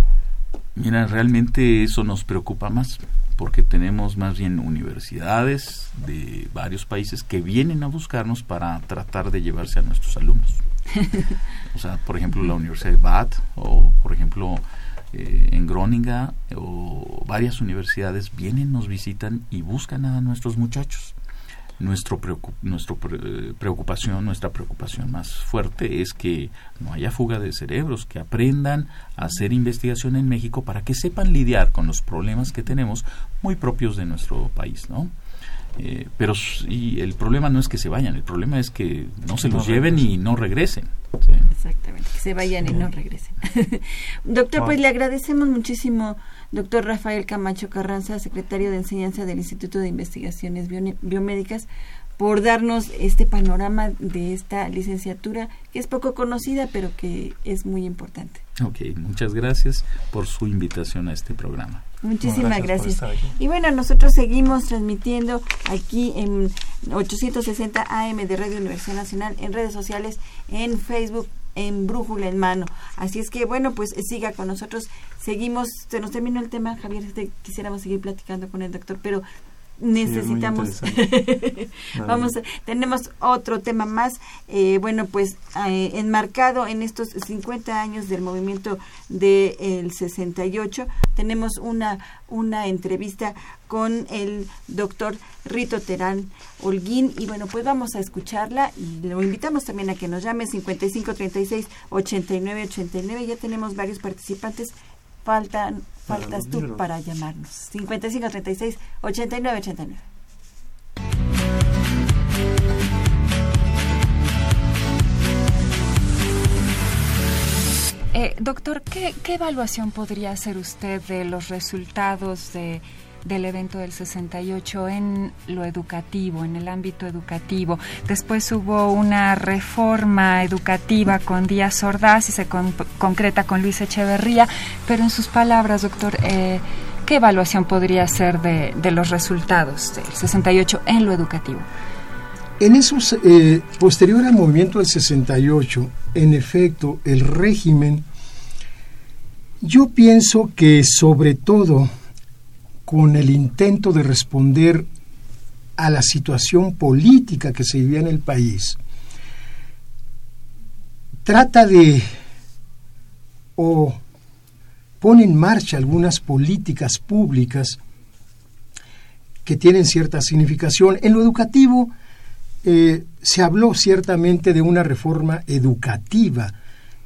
Mira, realmente eso nos preocupa más, porque tenemos más bien universidades de varios países que vienen a buscarnos para tratar de llevarse a nuestros alumnos. o sea, por ejemplo, la Universidad de Bath o, por ejemplo, eh, en Groninga o varias universidades vienen, nos visitan y buscan a nuestros muchachos nuestro, nuestro preocupación, nuestra preocupación más fuerte es que no haya fuga de cerebros, que aprendan a hacer investigación en México para que sepan lidiar con los problemas que tenemos muy propios de nuestro país, ¿no? Eh, pero y el problema no es que se vayan, el problema es que no se los lleven y no regresen. Exactamente, que se vayan y no regresen. Doctor, pues le agradecemos muchísimo, doctor Rafael Camacho Carranza, secretario de Enseñanza del Instituto de Investigaciones Biomédicas, por darnos este panorama de esta licenciatura que es poco conocida, pero que es muy importante. Ok, muchas gracias por su invitación a este programa. Muchísimas gracias. Y bueno, nosotros seguimos transmitiendo aquí en 860 AM de Radio Universidad Nacional, en redes sociales, en Facebook, en Brújula en Mano. Así es que, bueno, pues siga con nosotros. Seguimos, se nos terminó el tema, Javier, este, quisiéramos seguir platicando con el doctor, pero necesitamos vamos tenemos otro tema más eh, bueno pues eh, enmarcado en estos 50 años del movimiento del 68 tenemos una una entrevista con el doctor Rito Terán Holguín y bueno pues vamos a escucharla y lo invitamos también a que nos llame 55 36 89 89 ya tenemos varios participantes faltan faltas tú para llamarnos. 55 36 89 89. Eh, doctor, ¿qué, ¿qué evaluación podría hacer usted de los resultados de del evento del 68 en lo educativo, en el ámbito educativo. Después hubo una reforma educativa con Díaz Ordaz y se concreta con Luis Echeverría, pero en sus palabras, doctor, eh, ¿qué evaluación podría hacer de, los resultados del 68 en lo educativo? En esos, eh, posterior al movimiento del 68, en efecto, el régimen, yo pienso que sobre todo con el intento de responder a la situación política que se vivía en el país, trata de o pone en marcha algunas políticas públicas que tienen cierta significación. En lo educativo eh, se habló ciertamente de una reforma educativa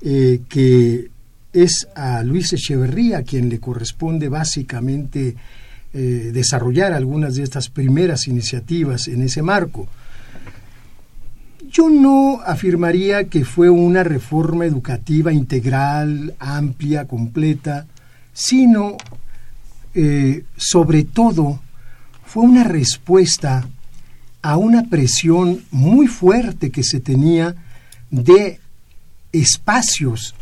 eh, que es a Luis Echeverría quien le corresponde básicamente eh, desarrollar algunas de estas primeras iniciativas en ese marco. Yo no afirmaría que fue una reforma educativa integral, amplia, completa, sino eh, sobre todo fue una respuesta a una presión muy fuerte que se tenía de espacios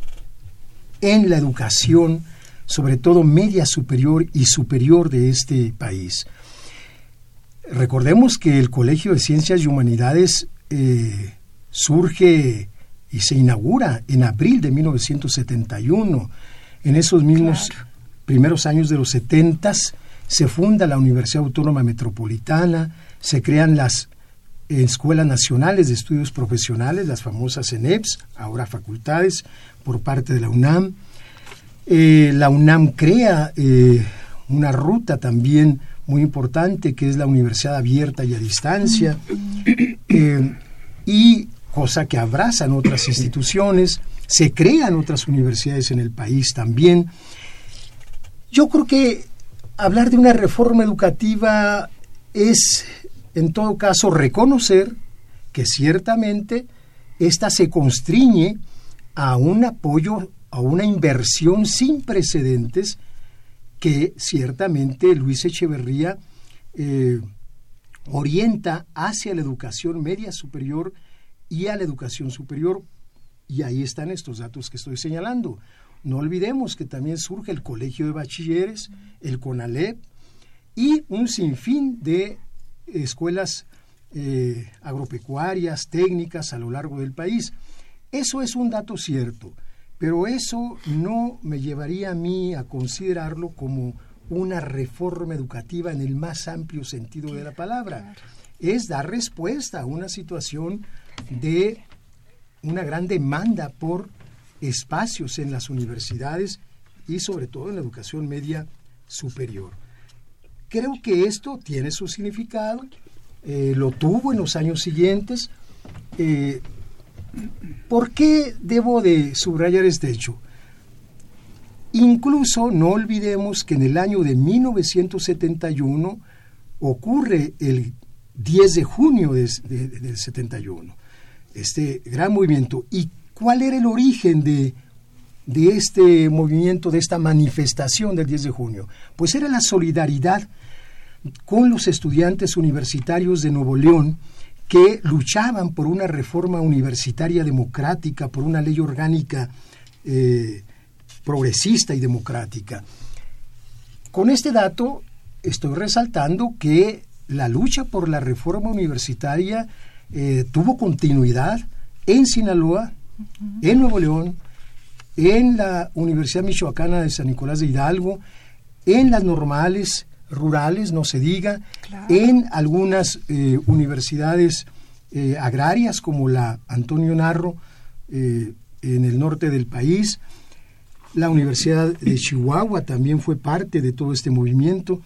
en la educación sobre todo media superior y superior de este país. Recordemos que el Colegio de Ciencias y Humanidades eh, surge y se inaugura en abril de 1971. En esos mismos primeros años de los 70 se funda la Universidad Autónoma Metropolitana, se crean las Escuelas Nacionales de Estudios Profesionales, las famosas ENEPS, ahora facultades, por parte de la UNAM. Eh, la UNAM crea eh, una ruta también muy importante que es la Universidad Abierta y a Distancia, eh, y cosa que abrazan otras instituciones, se crean otras universidades en el país también. Yo creo que hablar de una reforma educativa es, en todo caso, reconocer que ciertamente ésta se constriñe a un apoyo a una inversión sin precedentes que ciertamente Luis Echeverría eh, orienta hacia la educación media superior y a la educación superior. Y ahí están estos datos que estoy señalando. No olvidemos que también surge el Colegio de Bachilleres, el CONALEP y un sinfín de escuelas eh, agropecuarias, técnicas a lo largo del país. Eso es un dato cierto Pero eso no me llevaría a mí a considerarlo como una reforma educativa en el más amplio sentido de la palabra. Es dar respuesta a una situación de una gran demanda por espacios en las universidades y sobre todo en la educación media superior. Creo que esto tiene su significado, eh, lo tuvo en los años siguientes. Eh, ¿Por qué debo de subrayar este hecho? Incluso no olvidemos que en el año de 1971 ocurre el 10 de junio del 71, este gran movimiento. ¿Y cuál era el origen de, de este movimiento, de esta manifestación del 10 de junio? Pues era la solidaridad con los estudiantes universitarios de Nuevo León que luchaban por una reforma universitaria democrática, por una ley orgánica eh, progresista y democrática. Con este dato estoy resaltando que la lucha por la reforma universitaria eh, tuvo continuidad en Sinaloa, en Nuevo León, en la Universidad Michoacana de San Nicolás de Hidalgo, en las normales rurales, no se diga, en algunas eh, universidades eh, agrarias como la Antonio Narro en el norte del país, la Universidad de Chihuahua también fue parte de todo este movimiento.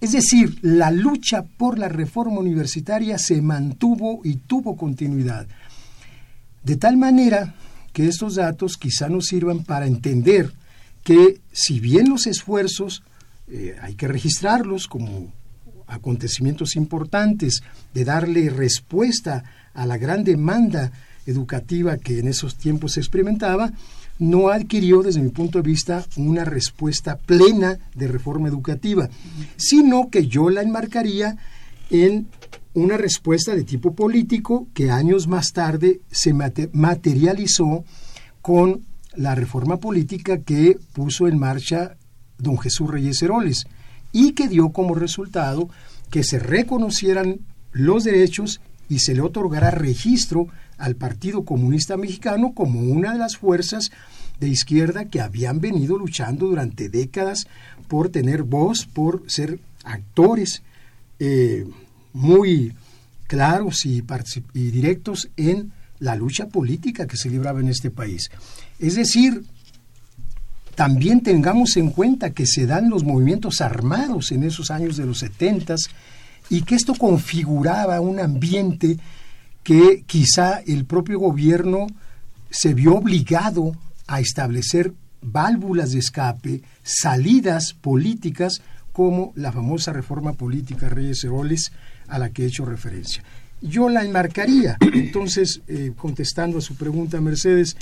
Es decir, la lucha por la reforma universitaria se mantuvo y tuvo continuidad. De tal manera que estos datos quizá nos sirvan para entender que si bien los esfuerzos eh, hay que registrarlos como acontecimientos importantes de darle respuesta a la gran demanda educativa que en esos tiempos se experimentaba, no adquirió, desde mi punto de vista, una respuesta plena de reforma educativa, sino que yo la enmarcaría en una respuesta de tipo político que años más tarde se materializó con la reforma política que puso en marcha don Jesús Reyes Heroles y que dio como resultado que se reconocieran los derechos y se le otorgara registro al Partido Comunista Mexicano como una de las fuerzas de izquierda que habían venido luchando durante décadas por tener voz, por ser actores eh, muy claros y, y directos en la lucha política que se libraba en este país. Es decir, también tengamos en cuenta que se dan los movimientos armados en esos años de los setentas y que esto configuraba un ambiente que quizá el propio gobierno se vio obligado a establecer válvulas de escape, salidas políticas como la famosa reforma política Reyes Heroles a la que he hecho referencia. Yo la enmarcaría, entonces, eh, contestando a su pregunta, Mercedes,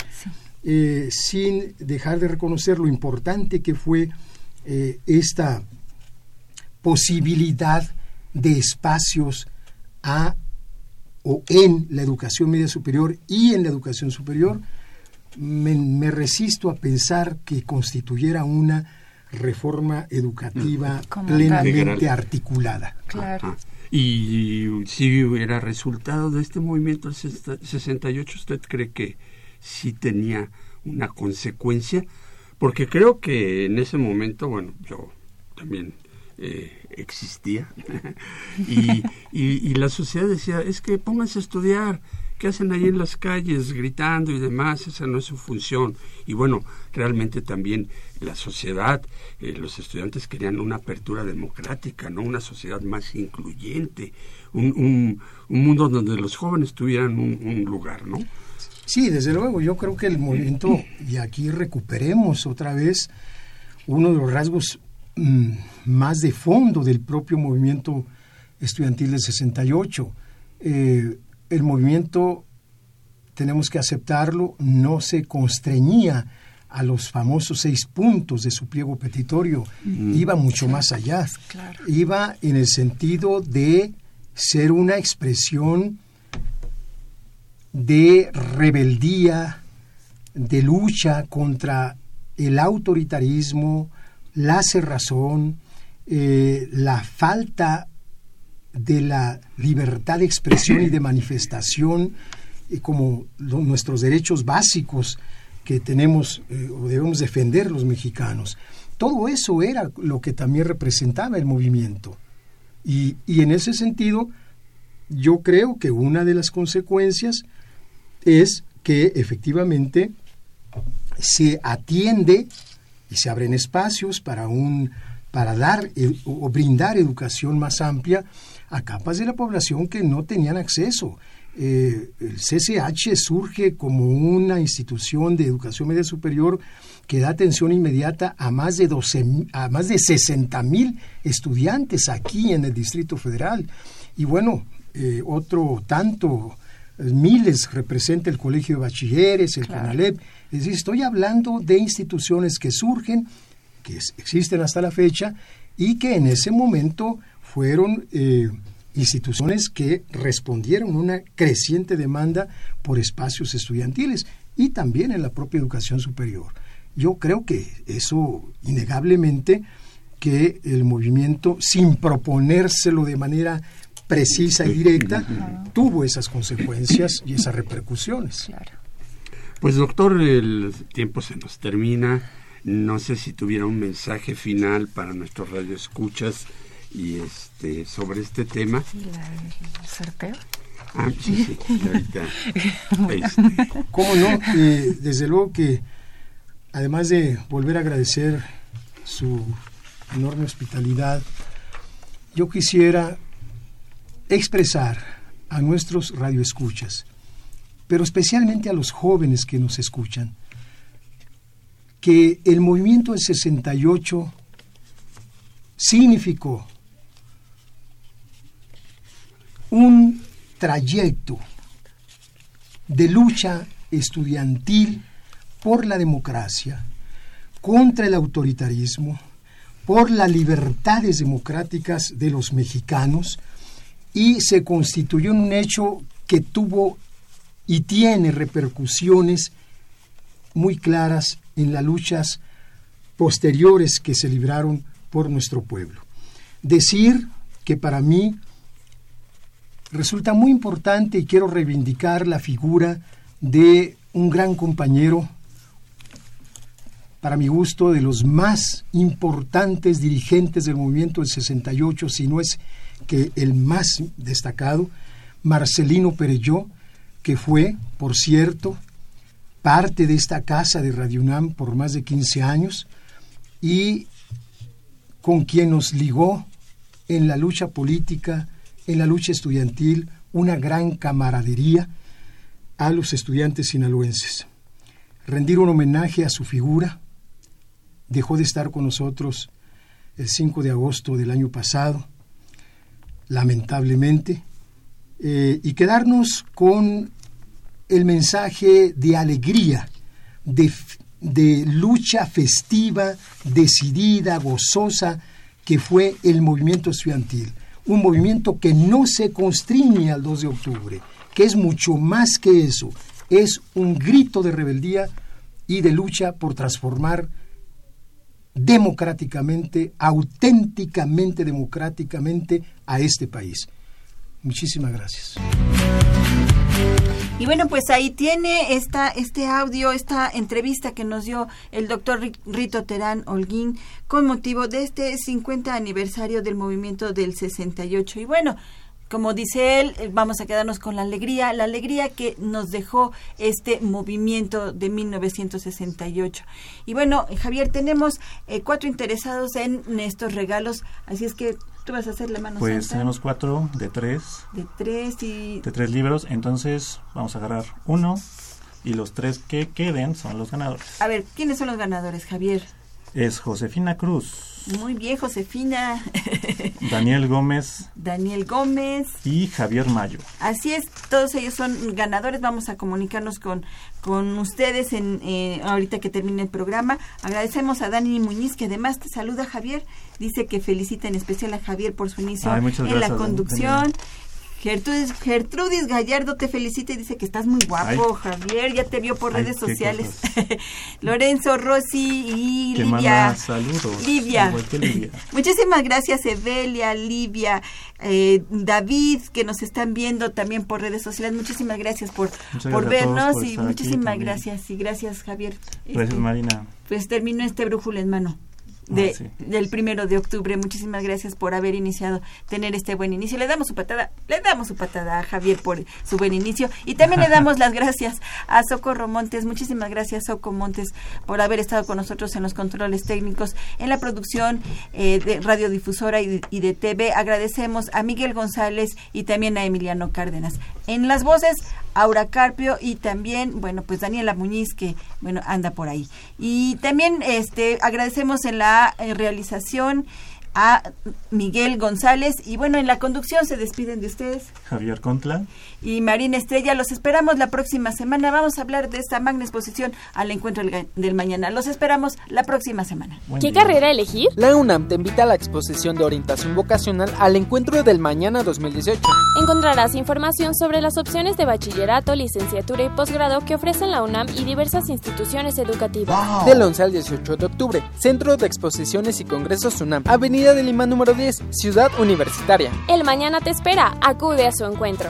eh, sin dejar de reconocer lo importante que fue eh, esta posibilidad de espacios a o en la educación media superior y en la educación superior, me, resisto a pensar que constituyera una reforma educativa mm. plenamente articulada. Claro. Y si hubiera resultado de este movimiento del 68, ¿usted cree que sí tenía una consecuencia? Porque creo que en ese momento, bueno, yo también eh, existía. y, y, la sociedad decía, es que pónganse a estudiar, ¿qué hacen ahí en las calles gritando y demás? Esa no es su función. Y bueno, realmente también la sociedad, eh, los estudiantes querían una apertura democrática, ¿no? Una sociedad más incluyente, un, un, mundo donde los jóvenes tuvieran un, un lugar, ¿no? Sí, desde luego, yo creo que el movimiento, y aquí recuperemos otra vez uno de los rasgos Mm, más de fondo del propio movimiento estudiantil del 68. Eh, el movimiento, tenemos que aceptarlo, no se constreñía a los famosos seis puntos de su pliego petitorio, mm. iba mucho más allá. Iba en el sentido de ser una expresión de rebeldía, de lucha contra el autoritarismo, la cerrazón, eh, la falta de la libertad de expresión y de manifestación eh, como nuestros derechos básicos que tenemos eh, o debemos defender los mexicanos. Todo eso era lo que también representaba el movimiento. Y, y en ese sentido, yo creo que una de las consecuencias es que efectivamente se atiende y se abren espacios para un para dar eh, o brindar educación más amplia a capas de la población que no tenían acceso. Eh, el CCH surge como una institución de educación media superior que da atención inmediata a más de 12, a más de 60 mil estudiantes aquí en el Distrito Federal. Y bueno, eh, otro tanto, miles representa el Colegio de Bachilleres, el CANALEP. Es decir, estoy hablando de instituciones que surgen, que existen hasta la fecha y que en ese momento fueron eh, instituciones que respondieron a una creciente demanda por espacios estudiantiles y también en la propia educación superior. Yo creo que eso innegablemente que el movimiento, sin proponérselo de manera precisa y directa, tuvo esas consecuencias y esas repercusiones. Pues doctor, el tiempo se nos termina. No sé si tuviera un mensaje final para nuestros radioescuchas y este sobre este tema. ¿El sorteo? Ah, sí, sí, ahorita. Este. ¿Cómo no? Eh, desde luego que, además de volver a agradecer su enorme hospitalidad, yo quisiera expresar a nuestros radioescuchas, pero especialmente a los jóvenes que nos escuchan, que el movimiento del 68 significó un trayecto de lucha estudiantil por la democracia, contra el autoritarismo, por las libertades democráticas de los mexicanos y se constituyó en un hecho que tuvo y tiene repercusiones muy claras en las luchas posteriores que se libraron por nuestro pueblo. Decir que para mí resulta muy importante y quiero reivindicar la figura de un gran compañero, para mi gusto, de los más importantes dirigentes del movimiento del 68, si no es que el más destacado, Marcelino Perelló, que fue, por cierto, parte de esta casa de Radio UNAM por más de 15 años y con quien nos ligó en la lucha política, en la lucha estudiantil, una gran camaradería a los estudiantes sinaloenses. Rendir un homenaje a su figura. Dejó de estar con nosotros el 5 de agosto del año pasado, lamentablemente, eh, y quedarnos con el mensaje de alegría, de, de lucha festiva, decidida, gozosa, que fue el movimiento estudiantil. Un movimiento que no se constriñe al 2 de octubre, que es mucho más que eso. Es un grito de rebeldía y de lucha por transformar democráticamente, auténticamente democráticamente a este país. Muchísimas gracias. Y bueno, pues ahí tiene esta, este audio, esta entrevista que nos dio el doctor Rito Terán Holguín con motivo de este 50 aniversario del movimiento del 68. Y bueno, como dice él, eh, vamos a quedarnos con la alegría, la alegría que nos dejó este movimiento de 1968. Y bueno, Javier, tenemos eh, cuatro interesados en estos regalos, así es que tú vas a hacer la mano Pues tenemos cuatro de tres. De tres y... De tres libros, entonces vamos a agarrar uno y los tres que queden son los ganadores. A ver, ¿quiénes son los ganadores, Javier? Es Josefina Cruz. Muy bien, Josefina. Daniel Gómez. Daniel Gómez. Y Javier Mayo. Así es, todos ellos son ganadores. Vamos a comunicarnos con, con ustedes en eh, ahorita que termine el programa. Agradecemos a Dani Muñiz, que además te saluda, Javier. Dice que felicita en especial a Javier por su inicio en la conducción. Gertrudis, Gertrudis Gallardo te felicita y dice que estás muy guapo, Javier. Ya te vio por Ay, redes sociales. Lorenzo, Rosy y Que Livia. saludos. Livia. Muchísimas gracias, Evelia, Livia, eh, David, que nos están viendo también por redes sociales. Muchísimas gracias por, Muchas por gracias vernos por y muchísimas gracias. Y gracias, Javier. Gracias, Este, Marina. Pues terminó este brújula en mano. De, Ah, sí. del primero de octubre. Muchísimas gracias por haber iniciado, tener este buen inicio. Le damos su patada, le damos su patada a Javier por su buen inicio. Y también le damos las gracias a Socorro Montes. Muchísimas gracias, Soco Montes, por haber estado con nosotros en los controles técnicos, en la producción eh, de radiodifusora y de, y de TV. Agradecemos a Miguel González y también a Emiliano Cárdenas. En las voces, Aura Carpio y también, bueno, pues Daniela Muñiz, que, bueno, anda por ahí. Y también este agradecemos en la eh, realización a Miguel González y bueno, en la conducción se despiden de ustedes Javier Contla. Y Marina Estrella. Los esperamos la próxima semana. Vamos a hablar de esta magna exposición al encuentro del, mañana. Los esperamos la próxima semana. ¿Qué carrera elegir? La UNAM te invita a la exposición de orientación vocacional al encuentro del mañana 2018. Encontrarás información sobre las opciones de bachillerato, licenciatura y posgrado que ofrecen la UNAM y diversas instituciones educativas. Del 11 al 18 de octubre, Centro de Exposiciones y Congresos UNAM, Avenida de Lima número 10, Ciudad Universitaria. El mañana te espera. Acude a su encuentro.